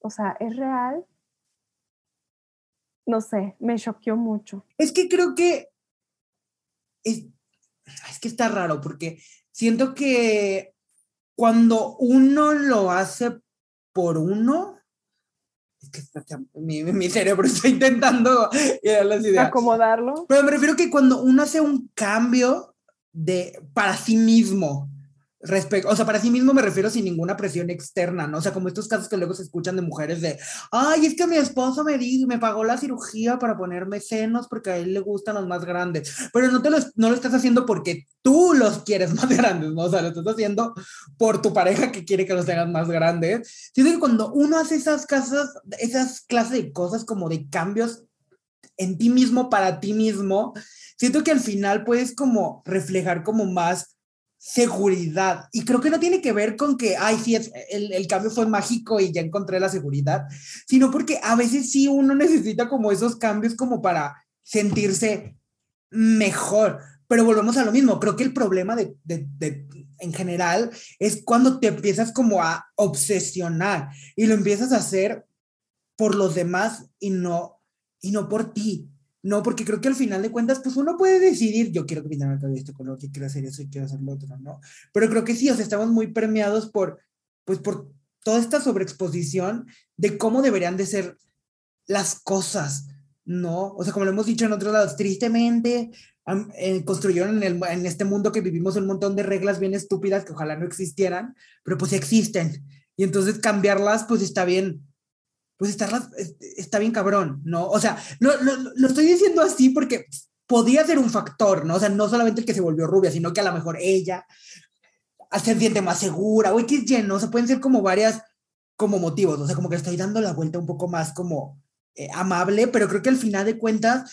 O sea, ¿es real? No sé, me choqueó mucho. Es que creo que es, es que está raro porque siento que cuando uno lo hace por uno, es que mi, mi cerebro está intentando las ideas. acomodarlo. Pero me refiero que cuando uno hace un cambio de para sí mismo, respecto, o sea, para sí mismo me refiero sin ninguna presión externa, ¿no? O sea, como estos casos que luego se escuchan de mujeres de, ay, es que mi esposo me dijo, me pagó la cirugía para ponerme senos porque a él le gustan los más grandes, pero no te lo, no lo estás haciendo porque tú los quieres más grandes, ¿no? O sea, lo estás haciendo por tu pareja que quiere que los tengas más grandes. Siento que cuando uno hace esas casas, esas clases de cosas como de cambios en ti mismo, para ti mismo, siento que al final puedes como reflejar como más seguridad. Y creo que no tiene que ver con que, ay, sí, el, el, cambio fue mágico y ya encontré la seguridad, sino porque a veces sí uno necesita como esos cambios como para sentirse mejor. Pero volvemos a lo mismo, creo que el problema de, de, de en general es cuando te empiezas como a obsesionar y lo empiezas a hacer por los demás y no, y no por ti. No, porque creo que al final de cuentas, pues uno puede decidir, yo quiero mi el cabello este color, que quiero hacer eso y quiero hacer lo otro, ¿no? Pero creo que sí, o sea, estamos muy permeados por, pues por toda esta sobreexposición de cómo deberían de ser las cosas, ¿no? O sea, como lo hemos dicho en otros lados, tristemente eh, construyeron en, el, en este mundo que vivimos un montón de reglas bien estúpidas que ojalá no existieran, pero pues existen. Y entonces cambiarlas, pues está bien, pues está, está bien cabrón, ¿no? O sea, lo, lo, estoy diciendo así porque podía ser un factor, ¿no? O sea, no solamente el que se volvió rubia, sino que a lo mejor ella se siente más segura, o X lleno, o sea, pueden ser como varias, como motivos, o sea, como que estoy dando la vuelta un poco más como eh, amable, pero creo que al final de cuentas,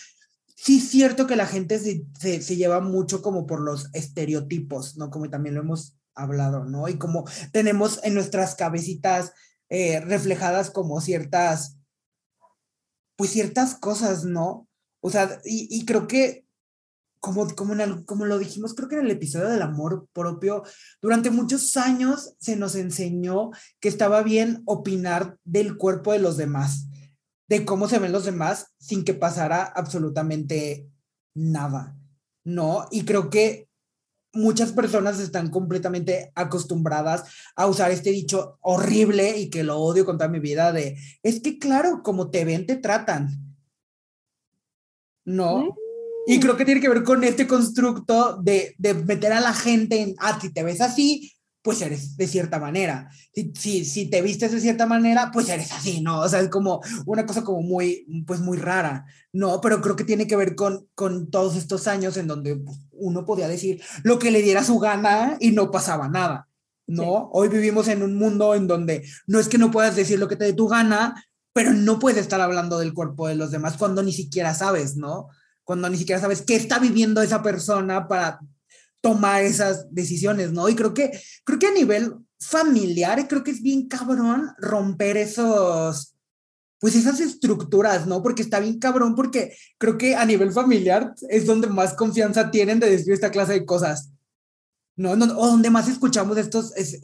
sí es cierto que la gente se, se, se lleva mucho como por los estereotipos, ¿no? Como también lo hemos hablado, ¿no? Y como tenemos en nuestras cabecitas eh, reflejadas como ciertas, pues ciertas cosas, ¿no? O sea, y, creo que, como, como, como lo dijimos, creo que en el episodio del amor propio, durante muchos años se nos enseñó que estaba bien opinar del cuerpo de los demás, de cómo se ven los demás sin que pasara absolutamente nada, ¿no? Y creo que muchas personas están completamente acostumbradas a usar este dicho horrible y que lo odio con toda mi vida de, es que claro, como te ven, te tratan. ¿No? Y creo que tiene que ver con este constructo de, de meter a la gente en, ah, si te ves así, pues eres de cierta manera. Si, si, si, te vistes de cierta manera, pues eres así, ¿no? O sea, es como una cosa como muy, pues muy rara, ¿no? Pero creo que tiene que ver con, con todos estos años en donde pues, uno podía decir lo que le diera su gana y no pasaba nada, ¿no? Sí. Hoy vivimos en un mundo en donde no es que no puedas decir lo que te dé tu gana, pero no puedes estar hablando del cuerpo de los demás cuando ni siquiera sabes, ¿no? cuando ni siquiera sabes qué está viviendo esa persona para tomar esas decisiones, ¿no? Y creo que, creo que a nivel familiar, creo que es bien cabrón romper esos, pues esas estructuras, ¿no? Porque está bien cabrón, porque creo que a nivel familiar es donde más confianza tienen de decir esta clase de cosas. ¿no? o donde más escuchamos estos, es,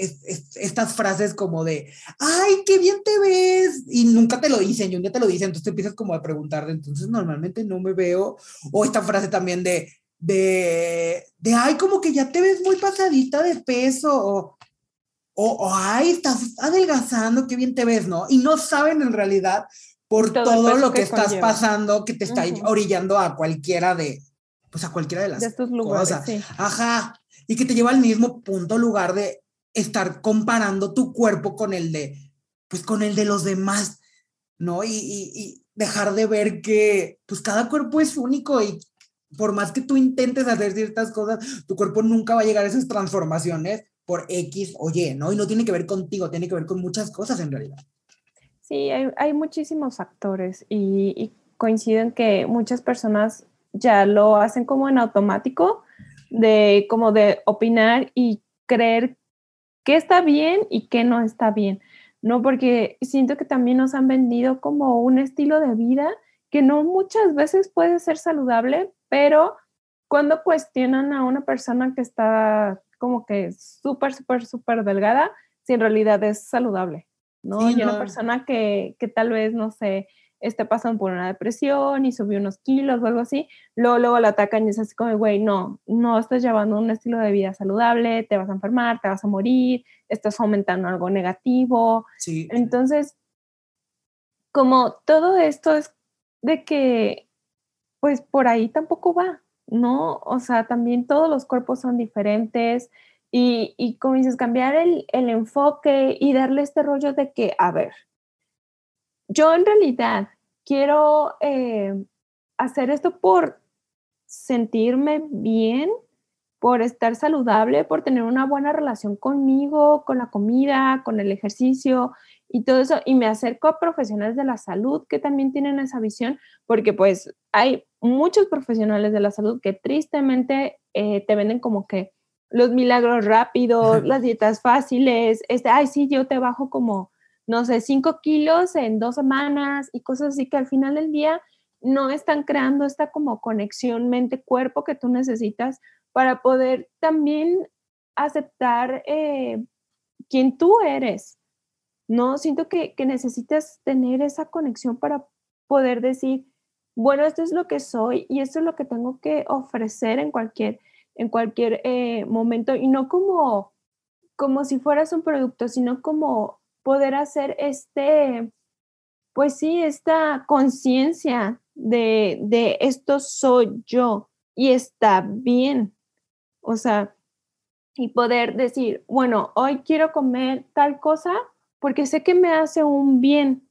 estas frases como de, ay, qué bien te ves, y nunca te lo dicen, y un día te lo dicen, entonces te empiezas como a preguntar, entonces normalmente no me veo, o esta frase también de, de, de, ay, como que ya te ves muy pasadita de peso, o, o, ay, estás adelgazando, qué bien te ves, ¿no? Y no saben en realidad por todo, lo que, estás pasando que te está orillando a cualquiera de, pues a cualquiera de las de estos lugares, cosas. Ajá, y que te lleva al mismo punto, lugar de estar comparando tu cuerpo con el de, pues con el de los demás, ¿no? Y, y, dejar de ver que, pues cada cuerpo es único y por más que tú intentes hacer ciertas cosas, tu cuerpo nunca va a llegar a esas transformaciones por X o Y, ¿no? Y no tiene que ver contigo, tiene que ver con muchas cosas en realidad. Sí, hay, hay muchísimos factores y, y coinciden que muchas personas ya lo hacen como en automático de como de opinar y creer qué está bien y qué no está bien, ¿no? Porque siento que también nos han vendido como un estilo de vida que no muchas veces puede ser saludable, pero cuando cuestionan a una persona que está como que súper, súper, súper delgada, si en realidad es saludable, ¿no? y una persona que, que tal vez, no sé, esté pasando por una depresión y subió unos kilos o algo así, luego, luego la atacan y es así como, güey, no, no estás llevando un estilo de vida saludable, te vas a enfermar, te vas a morir, estás aumentando algo negativo. Sí. Entonces, como todo esto es de que, pues por ahí tampoco va, ¿no? O sea, también todos los cuerpos son diferentes. Y, y como dices, cambiar el, el enfoque y darle este rollo de que, a ver, yo en realidad quiero eh, hacer esto por sentirme bien, por estar saludable, por tener una buena relación conmigo, con la comida, con el ejercicio y todo eso. Y me acerco a profesionales de la salud que también tienen esa visión, porque pues hay muchos profesionales de la salud que tristemente eh, te venden como que los milagros rápidos, las dietas fáciles, este, ay, sí, yo te bajo como no sé, cinco kilos en dos semanas y cosas así que al final del día no están creando esta como conexión mente-cuerpo que tú necesitas para poder también aceptar eh, quién tú eres. No, siento que, necesitas tener esa conexión para poder decir, bueno, esto es lo que soy y esto es lo que tengo que ofrecer en cualquier, en cualquier eh, momento y no como, como si fueras un producto, sino como poder hacer este, pues sí, esta conciencia de, de esto soy yo y está bien. O sea, y poder decir, bueno, hoy quiero comer tal cosa porque sé que me hace un bien,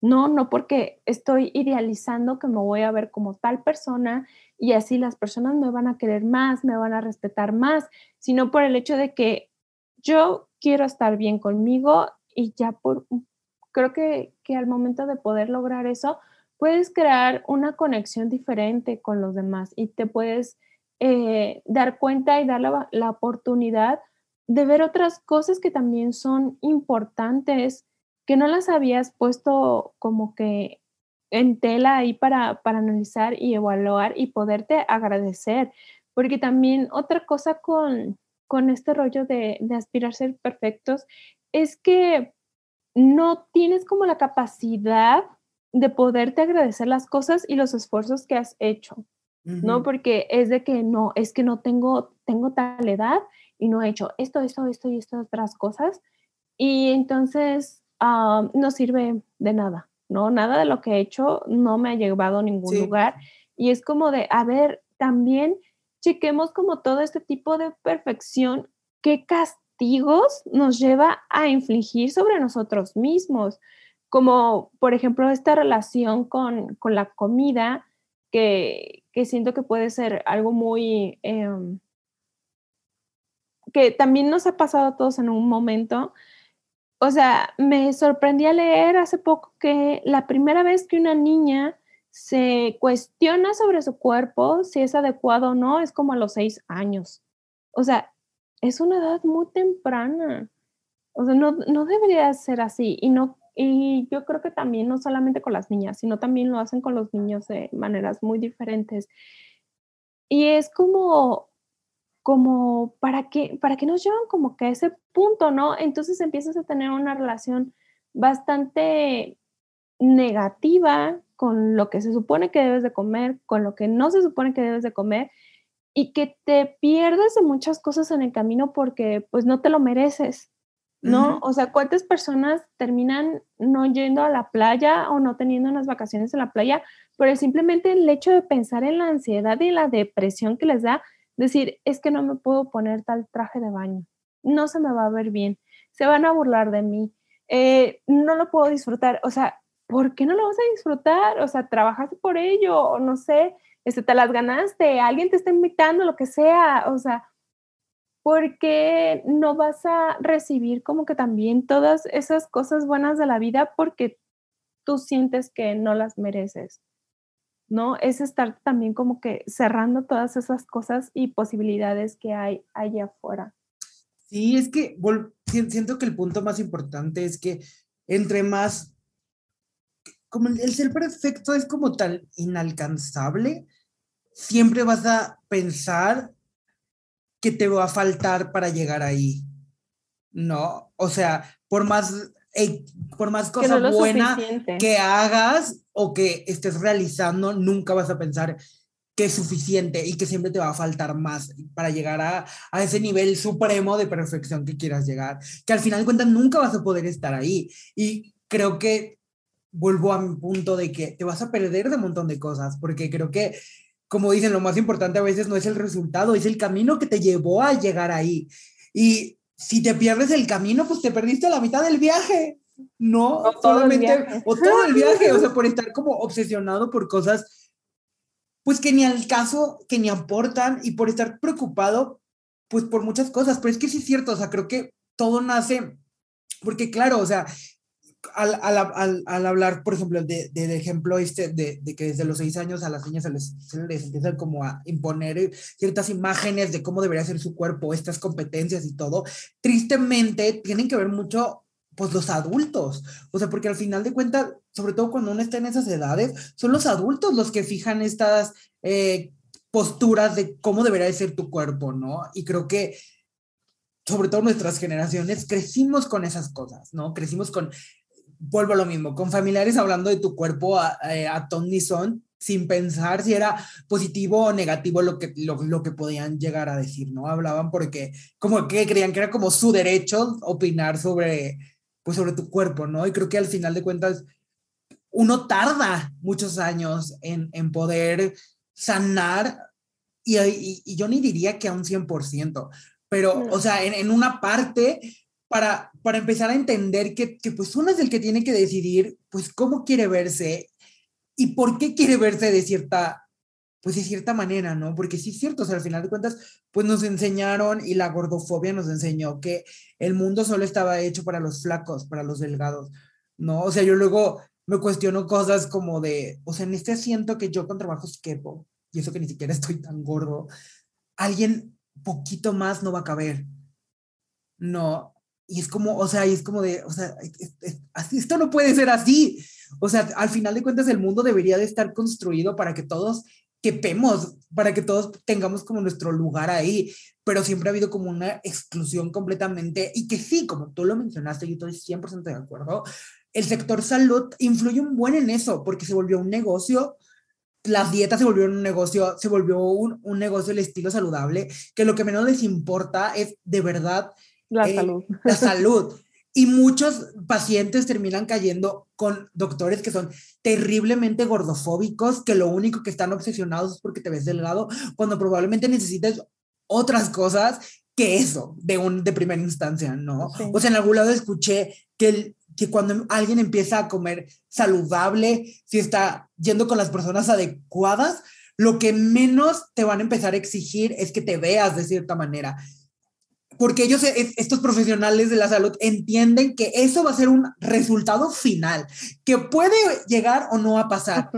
no, no porque estoy idealizando que me voy a ver como tal persona y así las personas me van a querer más, me van a respetar más, sino por el hecho de que yo quiero estar bien conmigo y ya por, creo que, que al momento de poder lograr eso, puedes crear una conexión diferente con los demás y te puedes eh, dar cuenta y dar la, la, oportunidad de ver otras cosas que también son importantes, que no las habías puesto como que en tela ahí para, para analizar y evaluar y poderte agradecer. Porque también otra cosa con, con este rollo de, de aspirar a ser perfectos es que no tienes como la capacidad de poderte agradecer las cosas y los esfuerzos que has hecho, ¿no? Porque es de que no, es que no tengo, tengo tal edad y no he hecho esto, esto, esto y estas otras cosas. Y entonces ah, no sirve de nada, ¿no? Nada de lo que he hecho no me ha llevado a ningún lugar. Y es como de, a ver, también chequemos como todo este tipo de perfección, qué castigo nos lleva a infligir sobre nosotros mismos, como por ejemplo esta relación con, la comida, que, siento que puede ser algo muy... Em, que también nos ha pasado a todos en un momento. O sea, me sorprendí a leer hace poco que la primera vez que una niña se cuestiona sobre su cuerpo, si es adecuado o no, es como a los seis años. O sea, es una edad muy temprana. O sea, no, no debería ser así. Y, no, y yo creo que también no solamente con las niñas, sino también lo hacen con los niños de maneras muy diferentes. Y es como, como, ¿para qué, ¿para qué nos llevan como que a ese punto, no? Entonces empiezas a tener una relación bastante negativa con lo que se supone que debes de comer, con lo que no se supone que debes de comer y que te pierdes de muchas cosas en el camino porque pues no te lo mereces, ¿no? O sea, ¿cuántas personas terminan no yendo a la playa o no teniendo unas vacaciones en la playa pero simplemente el hecho de pensar en la ansiedad y la depresión que les da, decir, es que no me puedo poner tal traje de baño, no se me va a ver bien, se van a burlar de mí, eh, no lo puedo disfrutar, o sea, ¿por qué no lo vas a disfrutar? O sea, trabajaste por ello, o no sé, este, te las ganaste, alguien te está invitando, lo que sea, o sea, ¿por qué no vas a recibir como que también todas esas cosas buenas de la vida porque tú sientes que no las mereces? ¿No? Es estar también como que cerrando todas esas cosas y posibilidades que hay allá afuera. Sí, es que siento que el punto más importante es que entre más como el, ser perfecto es como tan inalcanzable, siempre vas a pensar que te va a faltar para llegar ahí. ¿No? O sea, por más, por más cosa buena que hagas o que estés realizando, nunca vas a pensar que es suficiente y que siempre te va a faltar más para llegar a, a, ese nivel supremo de perfección que quieras llegar, que al final de cuentas nunca vas a poder estar ahí. Y creo que vuelvo a mi punto de que te vas a perder de un montón de cosas, porque creo que, como dicen, lo más importante a veces no es el resultado, es el camino que te llevó a llegar ahí. Y si te pierdes el camino, pues te perdiste la mitad del viaje, ¿no? O solamente, o todo el viaje, o sea, por estar como obsesionado por cosas, pues que ni al caso, que ni aportan, y por estar preocupado, pues por muchas cosas, pero es que sí es cierto, o sea, creo que todo nace, porque claro, o sea, al, al, al, hablar, por ejemplo, del de, ejemplo este de, de, que desde los seis años a las niñas se les, se les empieza como a imponer ciertas imágenes de cómo debería ser su cuerpo, estas competencias y todo, tristemente tienen que ver mucho pues los adultos, o sea, porque al final de cuentas, sobre todo cuando uno está en esas edades, son los adultos los que fijan estas eh, posturas de cómo debería ser tu cuerpo, ¿no? Y creo que sobre todo nuestras generaciones, crecimos con esas cosas, ¿no? Crecimos con vuelvo a lo mismo, con familiares hablando de tu cuerpo a, eh, a, ton ni son, sin pensar si era positivo o negativo lo que, lo, lo, que podían llegar a decir, ¿no? Hablaban porque como que creían que era como su derecho opinar sobre, pues sobre tu cuerpo, ¿no? Y creo que al final de cuentas uno tarda muchos años en, en poder sanar y, y, y, yo ni diría que a un 100%, pero, o sea, en, en una parte para, para empezar a entender que, que, pues uno es el que tiene que decidir pues cómo quiere verse y por qué quiere verse de cierta pues de cierta manera, ¿no? Porque sí es cierto, o sea, al final de cuentas, pues nos enseñaron y la gordofobia nos enseñó que el mundo solo estaba hecho para los flacos, para los delgados, ¿no? O sea, yo luego me cuestiono cosas como de, o sea, en este asiento que yo con trabajos quepo, y eso que ni siquiera estoy tan gordo, alguien poquito más no va a caber. No, y es como, o sea, y es como de, o sea, esto no puede ser así. O sea, al final de cuentas el mundo debería de estar construido para que todos quepemos, para que todos tengamos como nuestro lugar ahí, pero siempre ha habido como una exclusión completamente y que sí, como tú lo mencionaste, yo estoy 100% de acuerdo, el sector salud influye un buen en eso, porque se volvió un negocio, las dietas se volvieron un negocio, se volvió un, un negocio el estilo saludable, que lo que menos les importa es de verdad la eh, salud. La salud. Y muchos pacientes terminan cayendo con doctores que son terriblemente gordofóbicos, que lo único que están obsesionados es porque te ves delgado, cuando probablemente necesites otras cosas que eso de, un, de primera instancia, ¿no? O sea, en algún lado escuché que, el, que cuando alguien empieza a comer saludable, si está yendo con las personas adecuadas, lo que menos te van a empezar a exigir es que te veas de cierta manera porque ellos, es- estos profesionales de la salud, entienden que eso va a ser un resultado final, que puede llegar o no a pasar,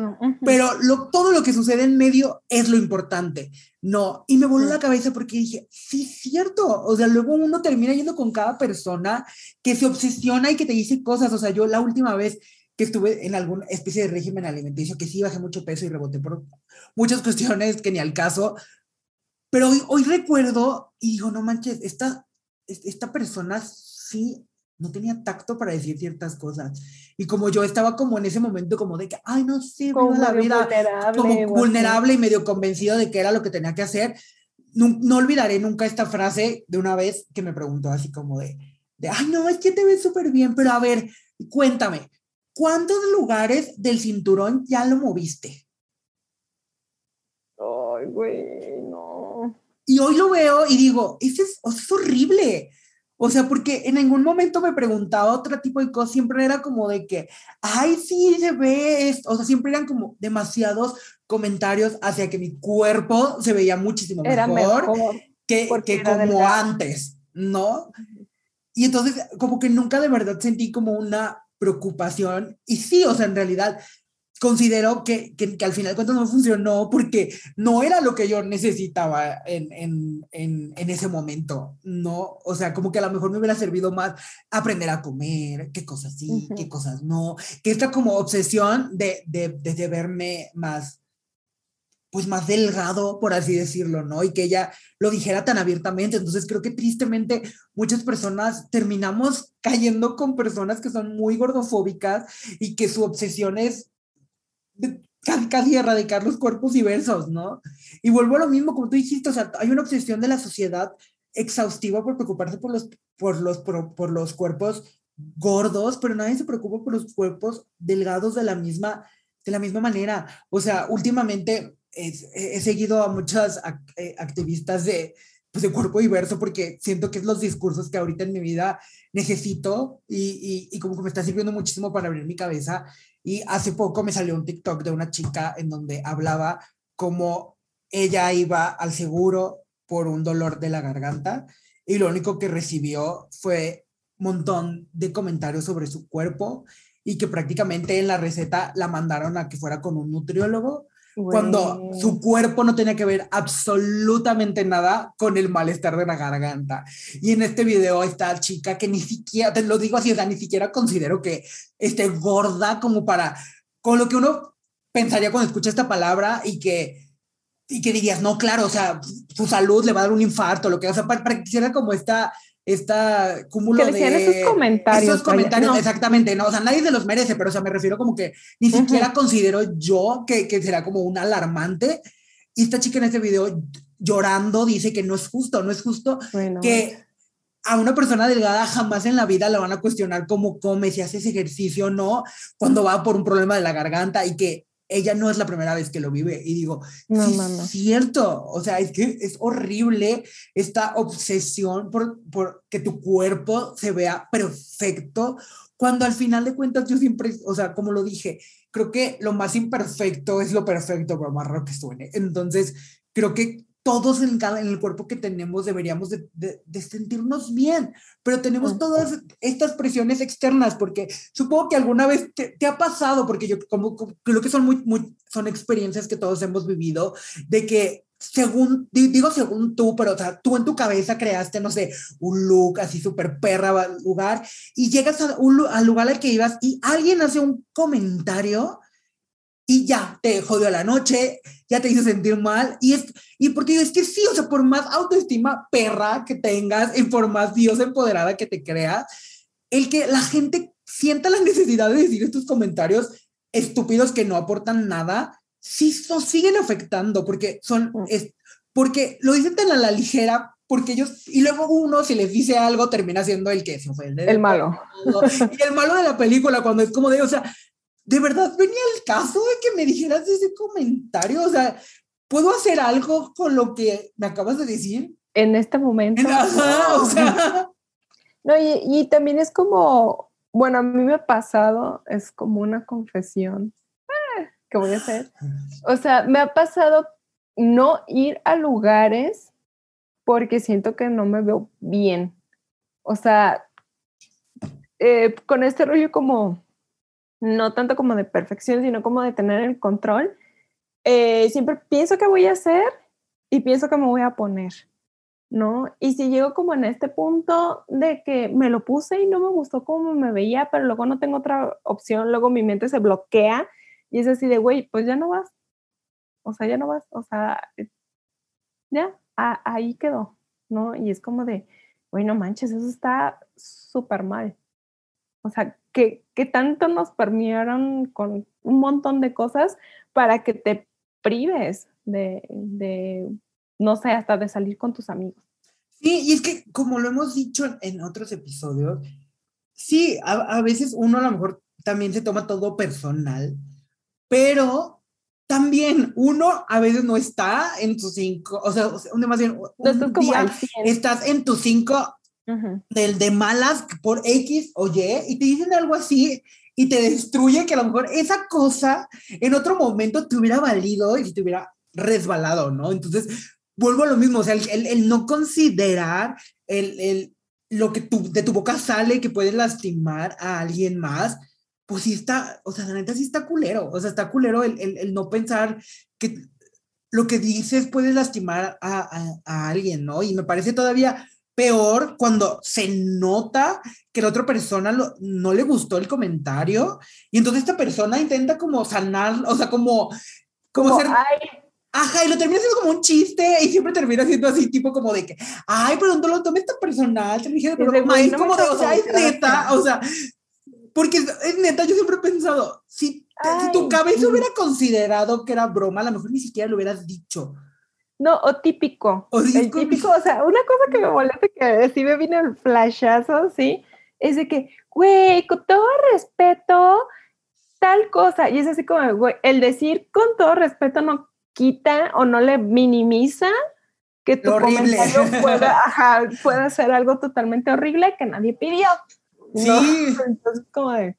pero lo, todo lo que sucede en medio es lo importante. No, y me voló la cabeza porque dije, sí, cierto. O sea, luego uno termina yendo con cada persona que se obsesiona y que te dice cosas. O sea, yo la última vez que estuve en alguna especie de régimen alimenticio, que sí bajé mucho peso y reboté por muchas cuestiones que ni al caso, pero hoy, hoy recuerdo y digo, no manches, esta, es- esta persona sí no tenía tacto para decir ciertas cosas. Y como yo estaba como en ese momento como de que, ay, no sé, como la vida vulnerable. como vulnerable y medio convencido de que era lo que tenía que hacer. No, no olvidaré nunca esta frase de una vez que me preguntó así como de, de ay, no, es que te ves súper bien, pero a ver, cuéntame, ¿cuántos lugares del cinturón ya lo moviste? Ay, güey, no. Y hoy lo veo y digo, eso es, es horrible. O sea, porque en ningún momento me preguntaba otro tipo de cosas, siempre era como de que, ay, sí, se ve esto. O sea, siempre eran como demasiados comentarios hacia que mi cuerpo se veía muchísimo Era mejor, mejor. que, que era como antes, ¿no? Y entonces, como que nunca de verdad sentí como una preocupación. Y sí, o sea, en realidad considero que, que, que al final de cuentas no funcionó porque no era lo que yo necesitaba en, en, en, en, ese momento, ¿no? O sea, como que a lo mejor me hubiera servido más aprender a comer, qué cosas sí, uh -huh. qué cosas no, que esta como obsesión de, de, de, de verme más, pues más delgado, por así decirlo, ¿no? Y que ella lo dijera tan abiertamente. Entonces creo que tristemente muchas personas terminamos cayendo con personas que son muy gordofóbicas y que su obsesión es casi, casi erradicar los cuerpos diversos, ¿no? Y vuelvo a lo mismo, como tú dijiste, o sea, hay una obsesión de la sociedad exhaustiva por preocuparse por los, por los, por, los cuerpos gordos, pero nadie se preocupa por los cuerpos delgados de la misma, de la misma manera. O sea, últimamente he, he seguido a muchas eh, activistas de, pues, de cuerpo diverso porque siento que es los discursos que ahorita en mi vida necesito y, y, y como que me está sirviendo muchísimo para abrir mi cabeza. Y hace poco me salió un TikTok de una chica en donde hablaba como ella iba al seguro por un dolor de la garganta y lo único que recibió fue un montón de comentarios sobre su cuerpo y que prácticamente en la receta la mandaron a que fuera con un nutriólogo Cuando su cuerpo no tenía que ver absolutamente nada con el malestar de la garganta. Y en este video esta chica que ni siquiera, te lo digo así, o sea, ni siquiera considero que esté gorda como para, con lo que uno pensaría cuando escucha esta palabra y que, y que dirías, no, claro, o sea, su salud le va a dar un infarto, lo que, o sea, para, para que quisiera como esta esta cúmulo que de esos comentarios esos comentarios no. exactamente no o sea nadie se los merece pero o sea me refiero como que ni siquiera uh -huh. considero yo que, que será como un alarmante y esta chica en este video llorando dice que no es justo no es justo bueno, que a una persona delgada jamás en la vida la van a cuestionar cómo come si hace ese ejercicio o no cuando va por un problema de la garganta y que ella no es la primera vez que lo vive. Y digo, no, sí, no, no. es cierto. O sea, es que es horrible esta obsesión por, por que tu cuerpo se vea perfecto, cuando al final de cuentas yo siempre, o sea, como lo dije, creo que lo más imperfecto es lo perfecto, por más raro que suene. Entonces, creo que todos en, cada, en el cuerpo que tenemos deberíamos de, de, de sentirnos bien, pero tenemos todas estas presiones externas, porque supongo que alguna vez te, te ha pasado, porque yo como, como, creo que son, muy, muy, son experiencias que todos hemos vivido, de que según, digo según tú, pero o sea, tú en tu cabeza creaste, no sé, un look así súper perra lugar, y llegas a un, al lugar al que ibas y alguien hace un comentario y ya te jodió la noche, ya te hizo sentir mal. Y, es, y porque es que sí, o sea, por más autoestima perra que tengas y por más Dios empoderada que te creas, el que la gente sienta la necesidad de decir estos comentarios estúpidos que no aportan nada, sí nos siguen afectando porque son, es, porque lo dicen tan a la ligera, porque ellos, y luego uno si les dice algo termina siendo el que se ofende. El malo. Y el malo de la película cuando es como de, o sea, de verdad venía el caso de que me dijeras ese comentario, o sea, ¿puedo hacer algo con lo que me acabas de decir? En este momento. Ajá, o sea. No, y, y, también es como, bueno, a mí me ha pasado, es como una confesión eh, que voy a hacer. O sea, me ha pasado no ir a lugares porque siento que no me veo bien. O sea, eh, con este rollo como, no tanto como de perfección, sino como de tener el control, eh, siempre pienso que voy a hacer y pienso que me voy a poner, ¿no? Y si llego como en este punto de que me lo puse y no me gustó cómo me veía, pero luego no tengo otra opción, luego mi mente se bloquea y es así de, güey, pues ya no vas, o sea, ya no vas, o sea, ya, ahí quedó, ¿no? Y es como de, güey, no manches, eso está súper mal. O sea, que, que tanto nos permitieron con un montón de cosas para que te prives de, de, no sé, hasta de salir con tus amigos. Sí, y es que como lo hemos dicho en otros episodios, sí, a, a veces uno a lo mejor también se toma todo personal, pero también uno a veces no está en tus cinco, o sea, más bien, un día estás en tus cinco del de malas por X o Y y te dicen algo así y te destruye que a lo mejor esa cosa en otro momento te hubiera valido y te hubiera resbalado, ¿no? Entonces, vuelvo a lo mismo, o sea, el, el, no considerar el, el, lo que tu, de tu boca sale que puede lastimar a alguien más, pues sí está, o sea, la neta sí está culero, o sea, está culero el, el, el no pensar que lo que dices puede lastimar a, a, a, alguien, ¿no? Y me parece todavía peor cuando se nota que la otra persona lo, no le gustó el comentario y entonces esta persona intenta como sanar, o sea, como, como, como ser... Ay. Ajá, y lo termina siendo como un chiste y siempre termina siendo así, tipo como de que, ay, pero no lo tomes tan personal, te dije, pero no como de, o sea, es neta, o sea, porque es neta, yo siempre he pensado, si, si tu cabeza hubiera considerado que era broma, a lo mejor ni siquiera lo hubieras dicho. No, o típico. O el típico, o sea, una cosa que me molesta que sí me viene el flashazo, ¿sí? Es de que, güey, con todo respeto, tal cosa. Y es así como, güey, el decir con todo respeto no quita o no le minimiza que tu comentario pueda, ajá, pueda ser algo totalmente horrible que nadie pidió. Sí. Entonces, como de.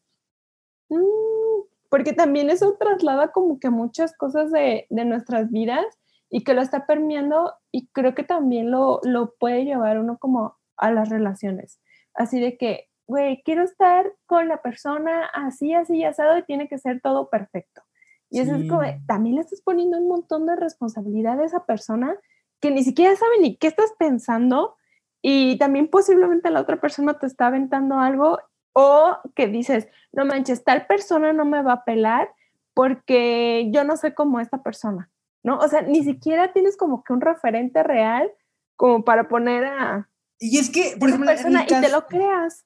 Mm", porque también eso traslada como que muchas cosas de, de, nuestras vidas y que lo está permeando y creo que también lo, lo puede llevar uno como a las relaciones. Así de que, güey, quiero estar con la persona así, así, asado y tiene que ser todo perfecto. Y eso es como, también le estás poniendo un montón de responsabilidad a esa persona que ni siquiera sabe ni qué estás pensando y también posiblemente la otra persona te está aventando algo o que dices, no manches, tal persona no me va a pelar porque yo no sé cómo esta persona, ¿no? O sea, ni siquiera tienes como que un referente real como para poner a... Y es que, por ejemplo, persona y te lo creas.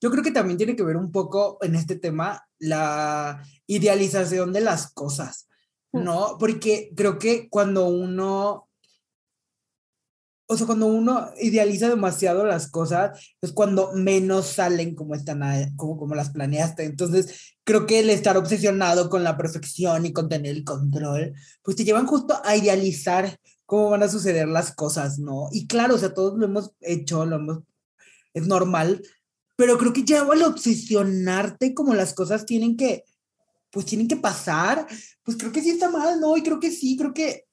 Yo creo que también tiene que ver un poco en este tema la idealización de las cosas, mm. ¿no? Porque creo que cuando uno o sea, cuando uno idealiza demasiado las cosas, es cuando menos salen como están, como, como las planeaste. Entonces, creo que el estar obsesionado con la perfección y con tener el control, pues te llevan justo a idealizar cómo van a suceder las cosas, ¿no? Y claro, o sea, todos lo hemos hecho, lo hemos, es normal, pero creo que ya al obsesionarte como las cosas tienen que, pues tienen que pasar, pues creo que sí está mal, ¿no? Y creo que sí, creo que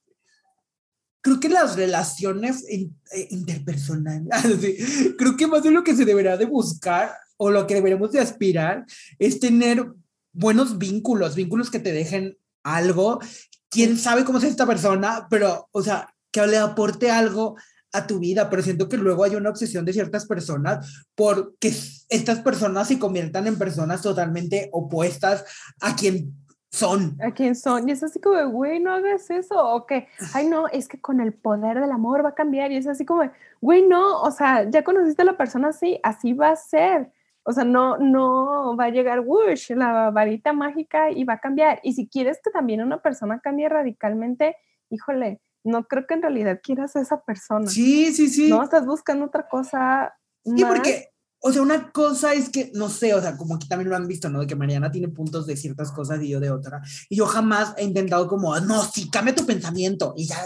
creo que las relaciones eh, interpersonales, creo que más de lo que se deberá de buscar o lo que deberemos de aspirar es tener buenos vínculos, vínculos que te dejen algo, quién sabe cómo es esta persona, pero, o sea, que le aporte algo a tu vida, pero siento que luego hay una obsesión de ciertas personas porque estas personas se conviertan en personas totalmente opuestas a quien son. ¿A quién son? Y es así como, güey, no hagas eso. O que, ay, no, es que con el poder del amor va a cambiar. Y es así como, güey, no, o sea, ya conociste a la persona así, así va a ser. O sea, no, no va a llegar, whoosh, la varita mágica y va a cambiar. Y si quieres que también una persona cambie radicalmente, híjole, no creo que en realidad quieras a esa persona. Sí, sí, sí. No, estás buscando otra cosa. Sí, porque o sea, una cosa es que, no sé, o sea, como aquí también lo han visto, ¿no? De que Mariana tiene puntos de ciertas cosas y yo de otra. Y yo jamás he intentado como, no, sí, cambia tu pensamiento. Y ya,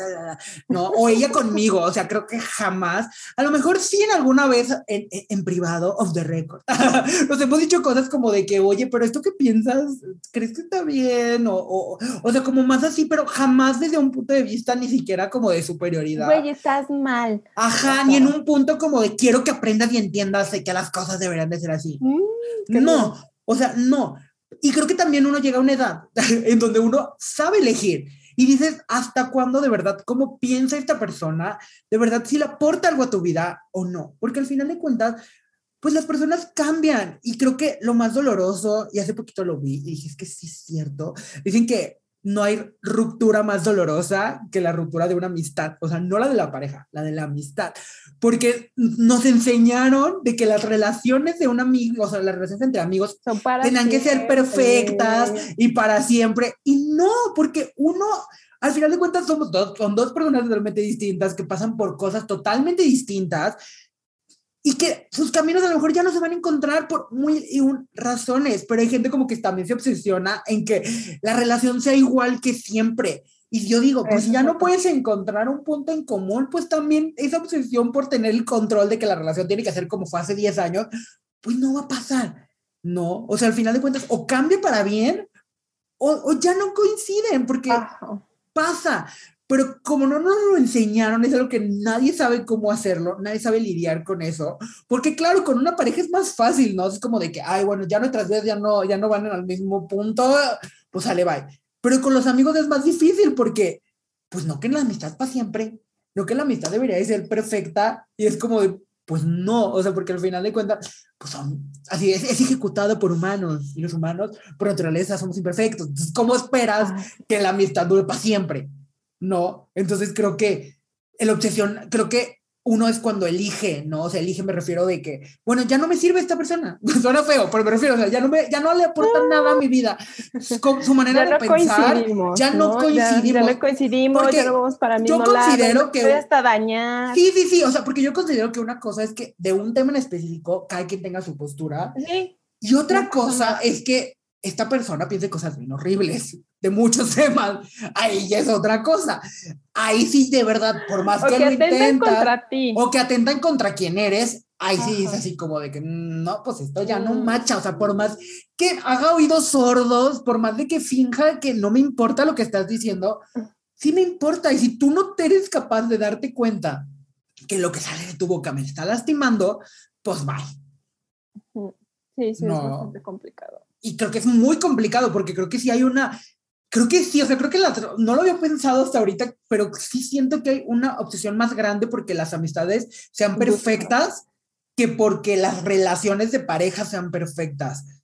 ¿no? O ella conmigo, o sea, creo que jamás. A lo mejor sí en alguna vez en, en privado, off the record. Nos hemos dicho cosas como de que, oye, pero esto que piensas, ¿crees que está bien? O, o, o sea, como más así, pero jamás desde un punto de vista ni siquiera como de superioridad. Güey, estás mal. Ajá, ni en un punto como de quiero que aprendas y entiendas de que las cosas deberían de ser así. Mm, no, o sea, no. Y creo que también uno llega a una edad en donde uno sabe elegir y dices, ¿hasta cuándo de verdad, cómo piensa esta persona? ¿De verdad si le aporta algo a tu vida o no? Porque al final de cuentas, pues las personas cambian. Y creo que lo más doloroso, y hace poquito lo vi y dije, es que sí es cierto, dicen que no hay ruptura más dolorosa que la ruptura de una amistad, o sea, no la de la pareja, la de la amistad, porque nos enseñaron de que las relaciones de un amigo, o sea, las relaciones entre amigos tenían que ser perfectas y para siempre, y no, porque uno, al final de cuentas somos dos, son dos personas totalmente distintas que pasan por cosas totalmente distintas y que sus caminos a lo mejor ya no se van a encontrar por muy razones, pero hay gente como que también se obsesiona en que la relación sea igual que siempre. Y yo digo, pues si ya no puedes encontrar un punto en común, pues también esa obsesión por tener el control de que la relación tiene que ser como fue hace 10 años, pues no va a pasar. No, o sea, al final de cuentas, o cambia para bien o, o ya no coinciden, porque pasa. Pero como no nos lo enseñaron, es algo que nadie sabe cómo hacerlo, nadie sabe lidiar con eso, porque claro, con una pareja es más fácil, ¿no? Es como de que, ay, bueno, ya nuestras vidas ya no, ya no van al mismo punto, pues sale, bye. Pero con los amigos es más difícil porque, pues no que la amistad para siempre, no que la amistad debería de ser perfecta y es como de, pues no, o sea, porque al final de cuentas, pues son, así es, es ejecutado por humanos y los humanos por naturaleza somos imperfectos. Entonces, ¿cómo esperas que la amistad dure para siempre? No, entonces creo que el obsesión, creo que uno es cuando elige, ¿no? O sea, elige me refiero de que, bueno, ya no me sirve esta persona, suena feo, pero me refiero, o sea, ya no, me, ya no le aporta nada a mi vida, Con su manera de pensar, ya no, coincidimos. Ya, no coincidimos, ya no vamos para mí. Yo considero que... hasta dañar. Sí, sí, sí, o sea, porque yo considero que una cosa es que de un tema en específico, cada quien tenga su postura, sí. y otra cosa es que esta persona piense cosas bien horribles de muchos temas, ahí ya es otra cosa. Ahí sí, de verdad, por más que, lo intentas, contra ti. o que atentan contra quien eres, ahí sí es así como de que mm, no, pues esto ya no macha, o sea, por más que haga oídos sordos, por más de que finja que no me importa lo que estás diciendo, sí me importa. Y si tú no eres capaz de darte cuenta que lo que sale de tu boca me está lastimando, pues bye. Sí, sí, es bastante complicado y creo que es muy complicado porque creo que sí hay una, creo que sí, o sea, creo que no lo había pensado hasta ahorita, pero sí siento que hay una obsesión más grande porque las amistades sean perfectas que porque las relaciones de pareja sean perfectas.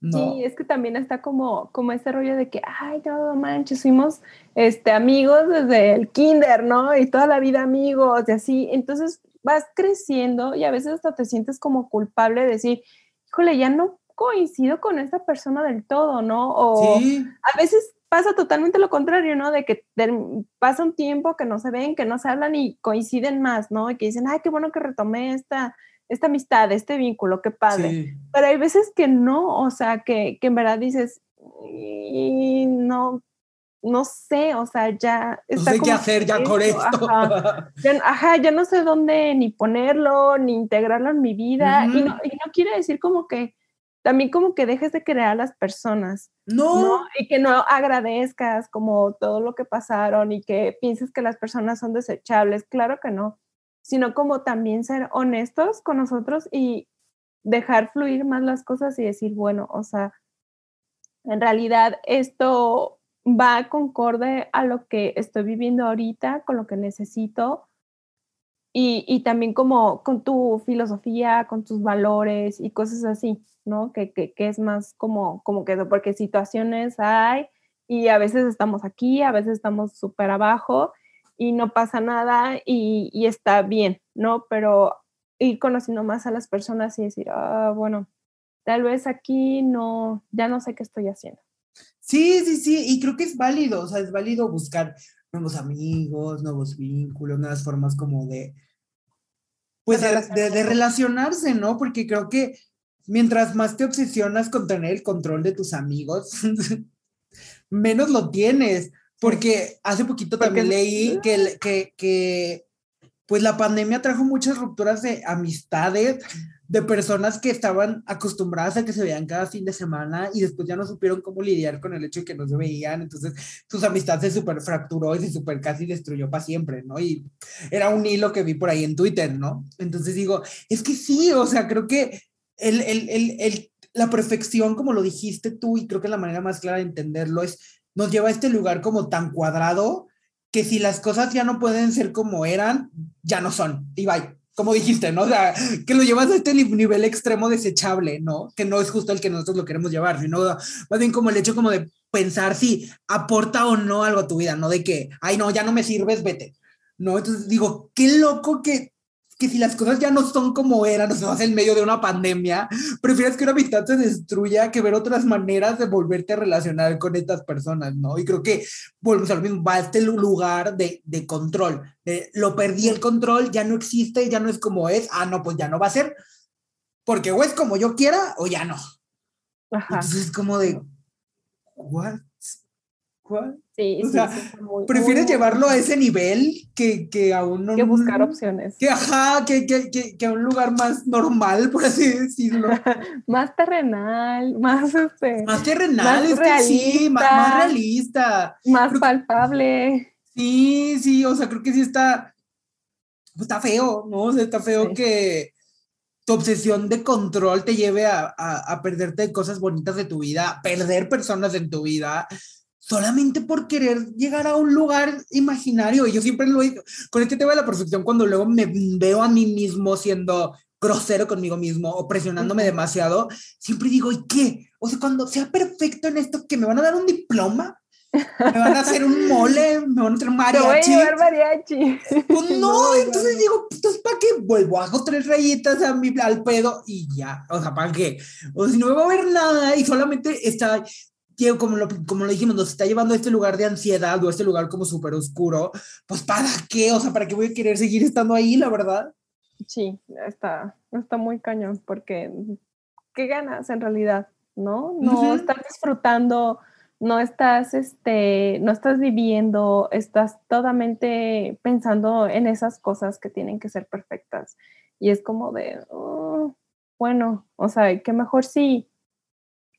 No. Sí, es que también está como, como ese rollo de que, ay, no manches, fuimos este, amigos desde el kinder, ¿no? Y toda la vida amigos y así. Entonces vas creciendo y a veces hasta te sientes como culpable de decir, híjole, ya no coincido con esta persona del todo, ¿no? O a veces pasa totalmente lo contrario, ¿no? De que pasa un tiempo que no se ven, que no se hablan y coinciden más, ¿no? Y que dicen, ay, qué bueno que retomé esta, esta amistad, este vínculo, qué padre. Pero hay veces que no, o sea, que, que en verdad dices, y no, no sé, o sea, ya... no sé qué hacer ya con esto. Ajá. Ya, no sé dónde ni ponerlo, ni integrarlo en mi vida. y, no, y no quiere decir como que también como que dejes de creer a las personas. No. Y que no agradezcas como todo lo que pasaron y que pienses que las personas son desechables. Claro que no. Sino como también ser honestos con nosotros y dejar fluir más las cosas y decir, bueno, o sea, en realidad esto va concorde a lo que estoy viviendo ahorita, con lo que necesito. Y, y también como con tu filosofía, con tus valores y cosas así. ¿no? Que, que, que, es más como, como que, porque situaciones hay y a veces estamos aquí, a veces estamos súper abajo y no pasa nada y, y, está bien, ¿no? Pero ir conociendo más a las personas y decir, ah, bueno, tal vez aquí no, ya no sé qué estoy haciendo. Sí, sí, sí, y creo que es válido, o sea, es válido buscar nuevos amigos, nuevos vínculos, nuevas formas como de, pues de, de, relacionarse, ¿no? Porque creo que mientras más te obsesionas con tener el control de tus amigos, menos lo tienes. Porque hace poquito también leí que, que, que, pues la pandemia trajo muchas rupturas de amistades, de personas que estaban acostumbradas a que se veían cada fin de semana y después ya no supieron cómo lidiar con el hecho de que no se veían, entonces sus amistades se super fracturó y se super casi destruyó para siempre, ¿no? Y era un hilo que vi por ahí en Twitter, ¿no? Entonces digo, es que sí, o sea, creo que el, el, el, el la perfección, como lo dijiste tú, y creo que la manera más clara de entenderlo es, nos lleva a este lugar como tan cuadrado que si las cosas ya no pueden ser como eran, ya no son. Y bye como dijiste, ¿no? O sea, que lo llevas a este nivel extremo desechable, ¿no? Que no es justo el que nosotros lo queremos llevar, sino más bien como el hecho como de pensar si aporta o no algo a tu vida, no de que, ay, no, ya no me sirves, vete. No, entonces digo, qué loco que que si las cosas ya no son como eran, o sea, en medio de una pandemia, prefieres que una amistad se destruya que ver otras maneras de volverte a relacionar con estas personas, ¿no? Y creo que volvemos a lo mismo, va a este lugar de, de control, de lo perdí el control, ya no existe, ya no es como es, ah, no, pues ya no va a ser, porque o es como yo quiera o ya no. Ajá. Entonces es como de, ¿what? ¿Cuál? Sí, o sea, prefieres llevarlo a ese nivel que, que a un... Que buscar opciones. Que, ajá, que, que, que, a un lugar más normal, por así decirlo. más terrenal, más... Este, más terrenal, es que sí, más, realista. Más palpable. Sí, sí, o sea, creo que sí está... Pues está feo, ¿no? O sea, está feo que tu obsesión de control te lleve a, a, a perderte cosas bonitas de tu vida, a perder personas en tu vida solamente por querer llegar a un lugar imaginario. Y yo siempre lo digo, con este tema de la perfección, cuando luego me veo a mí mismo siendo grosero conmigo mismo o presionándome demasiado, siempre digo, ¿y qué? O sea, cuando sea perfecto en esto, que me van a dar un diploma, me van a hacer un mole, me van a hacer mariachi. Te voy a llevar mariachi. Pues no, entonces digo, entonces ¿para qué? Vuelvo, hago tres rayitas a mi, al pedo y ya, o sea, ¿para qué? O si no me va a ver nada y solamente está, como lo, como lo dijimos, nos está llevando a este lugar de ansiedad o a este lugar como súper oscuro, pues ¿para qué? O sea, ¿para qué voy a querer seguir estando ahí, la verdad? Sí, está, está muy cañón, porque ¿qué ganas en realidad? ¿No? No estás disfrutando, no estás, este, no estás viviendo, estás totalmente pensando en esas cosas que tienen que ser perfectas. Y es como de, oh, bueno, o sea, que mejor si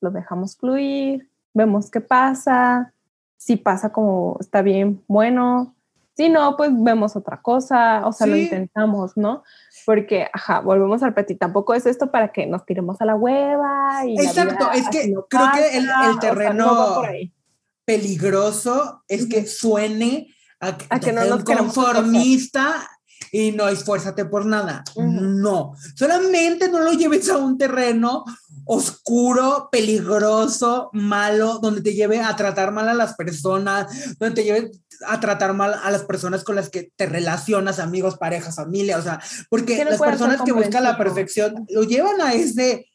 lo dejamos fluir, vemos qué pasa, si pasa como está bien, bueno, si no, pues vemos otra cosa, o sea, lo intentamos, ¿no? Porque, ajá, volvemos al petit, tampoco es esto para que nos tiremos a la hueva y... Exacto, es que creo que el, terreno peligroso es que suene a, que no nos conformista y no esfuérzate por nada. No, solamente no lo lleves a un terreno oscuro, peligroso, malo, donde te lleve a tratar mal a las personas, donde te lleve a tratar mal a las personas con las que te relacionas, amigos, parejas, familia, o sea, porque las personas que buscan la perfección lo llevan a ese,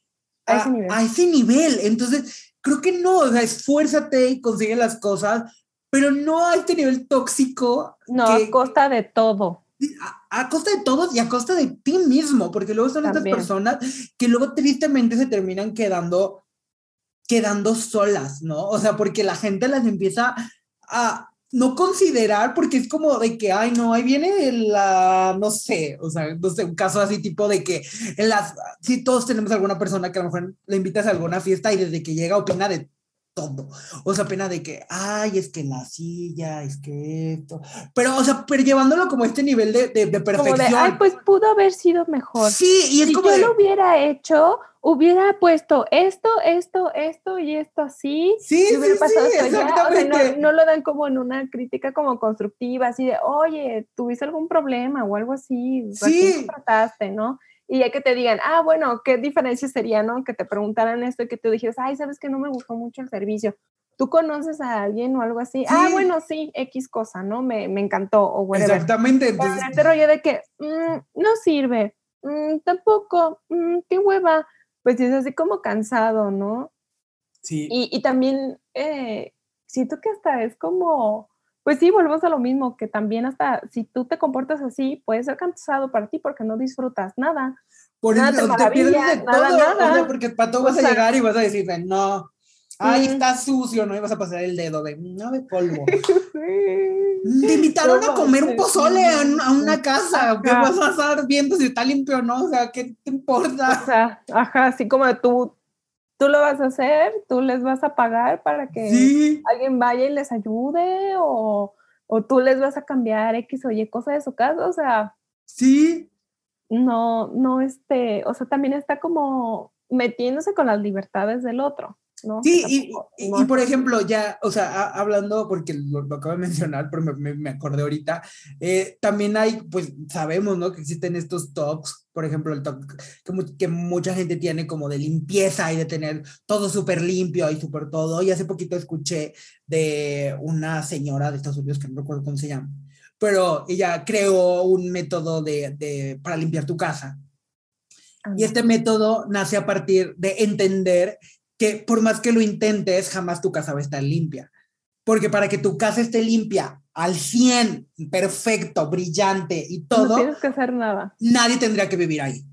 a, ese nivel. Entonces, creo que no, o sea, esfuérzate y consigue las cosas, pero no a este nivel tóxico. No, a costa de todo a, costa de todos y a costa de ti mismo, porque luego son estas personas que luego tristemente se terminan quedando, quedando solas, ¿no? O sea, porque la gente las empieza a no considerar, porque es como de que, ay, no, ahí viene la, no sé, o sea, no sé, un caso así tipo de que en las, sí, todos tenemos alguna persona que a lo mejor le invitas a alguna fiesta y desde que llega opina de todo. O sea, pena de que, ay, es que la silla, es que esto. Pero, o sea, pero llevándolo como a este nivel de, de, perfección. Como de, ay, pues pudo haber sido mejor. Sí, y es si como. yo lo hubiera hecho, hubiera puesto esto, esto, esto y esto así. Sí, sí, pasado sí, exactamente. no, lo dan como en una crítica como constructiva, así de, oye, tuviste algún problema o algo así. Sí. trataste, ¿no? Y ya que te digan, ah, bueno, ¿qué diferencia sería, no? Que te preguntaran esto y que tú dijeras, ay, sabes que no me gustó mucho el servicio. ¿Tú conoces a alguien o algo así? Ah, bueno, sí, X cosa, ¿no? Me, me encantó o whatever. Exactamente. Entonces... este rollo de que mm, no sirve, mm, tampoco, mm, qué hueva. Pues es así como cansado, ¿no? Sí. Y, y también eh, siento que hasta es como pues sí, volvemos a lo mismo, que también hasta si tú te comportas así, puede ser cansado para ti porque no disfrutas nada. Por eso te pierdes de todo. nada. O sea, porque para todo O vas a llegar y vas a decir, de, no, ay, Mm. está sucio, ¿no? Y vas a pasar el dedo de, no, de polvo. Sí. Te invitaron No a comer un pozole a, un- a una casa. ¿Qué Ajá. vas a estar viendo si está limpio o no? O sea, ¿qué te O importa? sea, ajá, así como tú, tú lo vas a hacer, tú les vas a pagar para que Sí, alguien vaya y les ayude o, o tú les vas a cambiar X o Y cosa de su casa, o sea, sí. no, no, este, o sea, también está como metiéndose con las libertades del otro, ¿no? Sí, y, y- por ejemplo, ya, o sea, a- hablando, porque lo, lo acabo de mencionar, pero me, me- me acordé ahorita, eh, también hay, pues sabemos, ¿no? Que existen estos talks, por ejemplo, el talk que, mu- que mucha gente tiene como de limpieza y de tener todo súper limpio y súper todo. Y hace poquito escuché de una señora de Estados Unidos, que no recuerdo cómo se llama, pero ella creó un método de, de, para limpiar tu casa. Y este método nace a partir de entender que por más que lo intentes, jamás tu casa va a estar limpia. Porque para que tu casa esté limpia al 100, perfecto, brillante y No todo, tienes que hacer nada. nadie tendría que vivir ahí.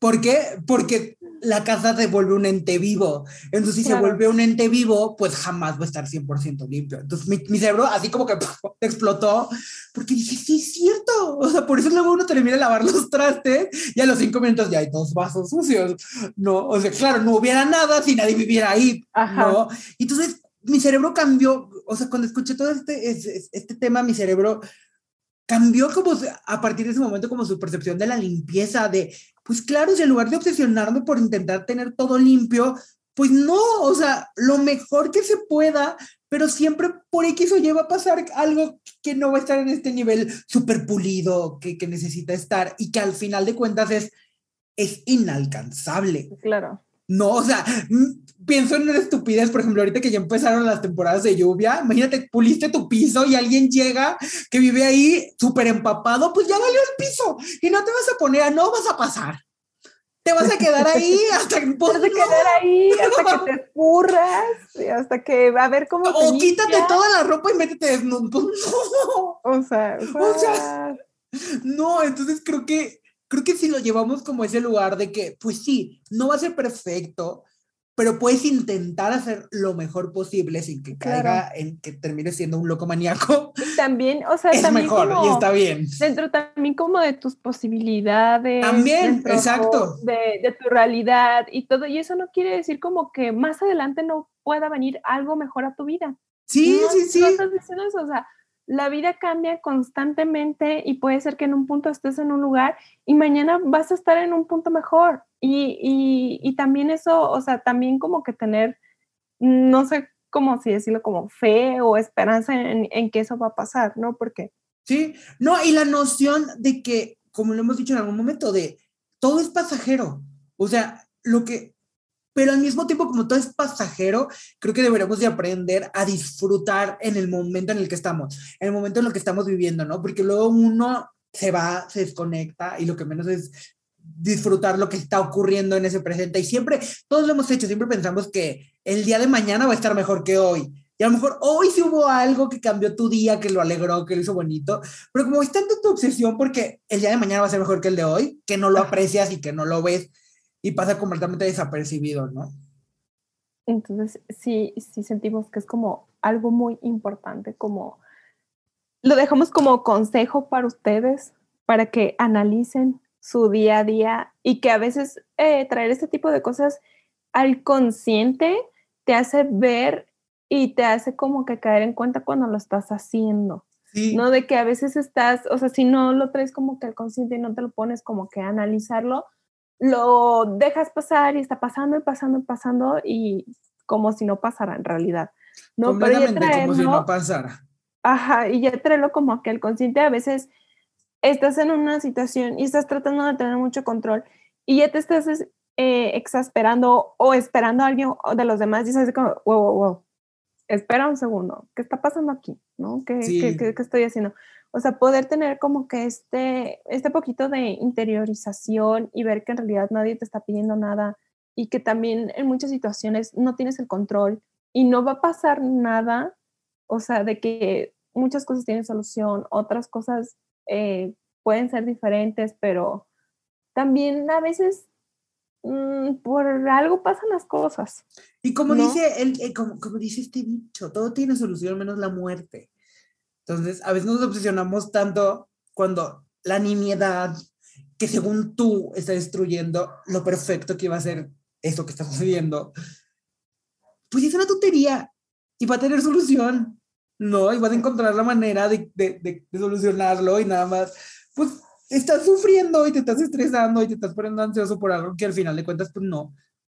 ¿Por qué? Porque la casa se vuelve un ente vivo. Entonces, si Claro. se vuelve un ente vivo, pues jamás va a estar 100% limpio. Entonces, mi, mi cerebro así como que explotó, porque dije, sí, es cierto. O sea, por eso luego uno termina de lavar los trastes y a los cinco minutos ya hay dos vasos sucios. No, o sea, claro, no hubiera nada si nadie viviera ahí. Ajá. ¿no? Entonces, mi cerebro cambió, o sea, cuando escuché todo este, es- es- este tema, mi cerebro cambió como a partir de ese momento como su percepción de la limpieza, de, pues claro, si en lugar de obsesionarme por intentar tener todo limpio, pues no, o sea, lo mejor que se pueda, pero siempre por X o Y va a pasar algo que no va a estar en este nivel súper pulido que, que necesita estar y que al final de cuentas es, es inalcanzable. Claro. No, o sea, pienso en una estupidez, por ejemplo, ahorita que ya empezaron las temporadas de lluvia, imagínate, puliste tu piso y alguien llega que vive ahí súper empapado, pues ya valió el piso y no te vas a poner, a no vas a pasar. Te vas a quedar ahí hasta que pues, Vas a no. quedar ahí hasta que te escurras, y hasta que a ver cómo te O quítate limpias. toda la ropa y métete desnudo. No. O sea, O sea, No, entonces creo que, creo que si lo llevamos como ese lugar de que, pues sí, no va a ser perfecto, pero puedes intentar hacer lo mejor posible sin que Claro. caiga en que termines siendo un loco maníaco, también, o sea, es también mejor como y está bien. dentro también como de tus posibilidades. También, exacto. De, de tu realidad y todo. Y eso no quiere decir como que más adelante no pueda venir algo mejor a tu vida. Sí, no, sí, sí. No estás diciendo eso, o sea, la vida cambia constantemente y puede ser que en un punto estés en un lugar y mañana vas a estar en un punto mejor. Y, y, también eso, o sea, también como que tener, no sé cómo si decirlo, como fe o esperanza en, en que eso va a pasar, ¿no? Porque Sí, no, y la noción de que, como lo hemos dicho en algún momento, de todo es pasajero. O sea, lo que, pero al mismo tiempo, como todo es pasajero, creo que deberíamos de aprender a disfrutar en el momento en el que estamos, en el momento en el que estamos viviendo, ¿no? Porque luego uno se va, se desconecta y lo que menos es disfrutar lo que está ocurriendo en ese presente. Y siempre, todos lo hemos hecho, siempre pensamos que el día de mañana va a estar mejor que hoy. Y a lo mejor hoy sí hubo algo que cambió tu día, que lo alegró, que lo hizo bonito, pero como es tanto tu obsesión porque el día de mañana va a ser mejor que el de hoy, que no lo aprecias y que no lo ves y pasa completamente desapercibido, ¿no? entonces sí, sí sentimos que es como algo muy importante, como lo dejamos como consejo para ustedes, para que analicen su día a día y que a veces eh, traer este tipo de cosas al consciente te hace ver y te hace como que caer en cuenta cuando lo estás haciendo. Sí. No de que a veces estás, o sea, si no lo traes como que al consciente y no te lo pones como que a analizarlo, lo dejas pasar y está pasando y pasando y pasando y como si no pasara en realidad. No, pero ya completamente como si no pasara. ajá, y ya traerlo como que al consciente a veces estás en una situación y estás tratando de tener mucho control y ya te estás es- eh, exasperando o esperando a alguien o de los demás y dices como, wow, wow, wow, espera un segundo, ¿qué está pasando aquí? ¿No? ¿Qué, Sí. qué- qué- qué estoy haciendo? O sea, poder tener como que este, este poquito de interiorización y ver que en realidad nadie te está pidiendo nada y que también en muchas situaciones no tienes el control y no va a pasar nada, o sea, de que muchas cosas tienen solución, otras cosas eh, pueden ser diferentes, pero también a veces mm, por algo pasan las cosas. Y como dice el, eh, como, como dice este dicho, todo tiene solución menos la muerte. Entonces, a veces nos obsesionamos tanto cuando la nimiedad, que según tú está destruyendo lo perfecto que iba a ser eso que está sucediendo, pues es una tontería y va a tener solución, ¿no? Y vas a encontrar la manera de, de, de, solucionarlo y nada más, pues estás sufriendo y te estás estresando y te estás poniendo ansioso por algo que al final de cuentas, pues no,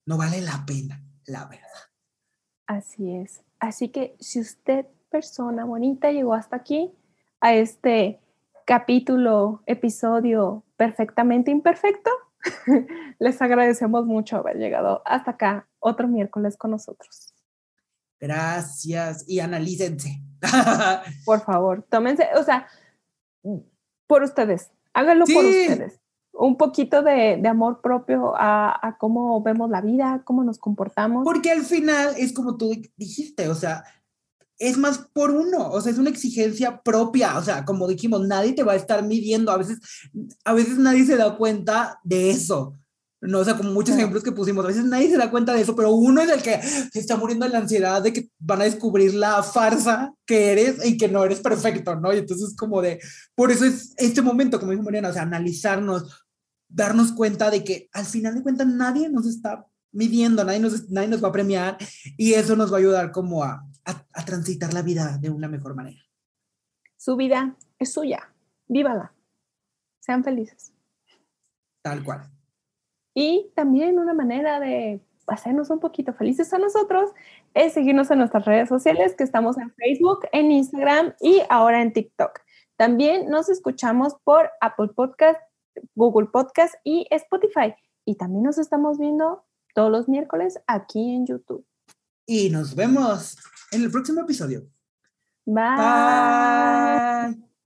no vale la pena, la verdad. Así es. Así que si usted, persona bonita, llegó hasta aquí, a este capítulo, episodio perfectamente imperfecto, les agradecemos mucho haber llegado hasta acá otro miércoles con nosotros. Gracias y analícense. Por favor, tómense, o sea, por ustedes, háganlo por ustedes. Un poquito de, de amor propio a, a, cómo vemos la vida, cómo nos comportamos. Porque al final es como tú dijiste, o sea, es más por uno, o sea, es una exigencia propia, o sea, como dijimos, nadie te va a estar midiendo, a veces, a veces nadie se da cuenta de eso, ¿no? O sea, como muchos ejemplos que pusimos, a veces nadie se da cuenta de eso, pero uno es el que se está muriendo de la ansiedad de que van a descubrir la farsa que eres y que no eres perfecto, ¿no? Y entonces como de, por eso es este momento, como dijo Mariana, o sea, analizarnos, darnos cuenta de que al final de cuentas nadie nos está midiendo, nadie nos, nadie nos va a premiar y eso nos va a ayudar como a a, transitar la vida de una mejor manera. Su vida es suya, vívala, sean felices. Tal cual. Y también una manera de hacernos un poquito felices a nosotros es seguirnos en nuestras redes sociales, que estamos en Facebook, en Instagram y ahora en TikTok. También nos escuchamos por Apple Podcast, Google Podcast y Spotify. Y también nos estamos viendo todos los miércoles aquí en YouTube. Y nos vemos en el próximo episodio. Bye.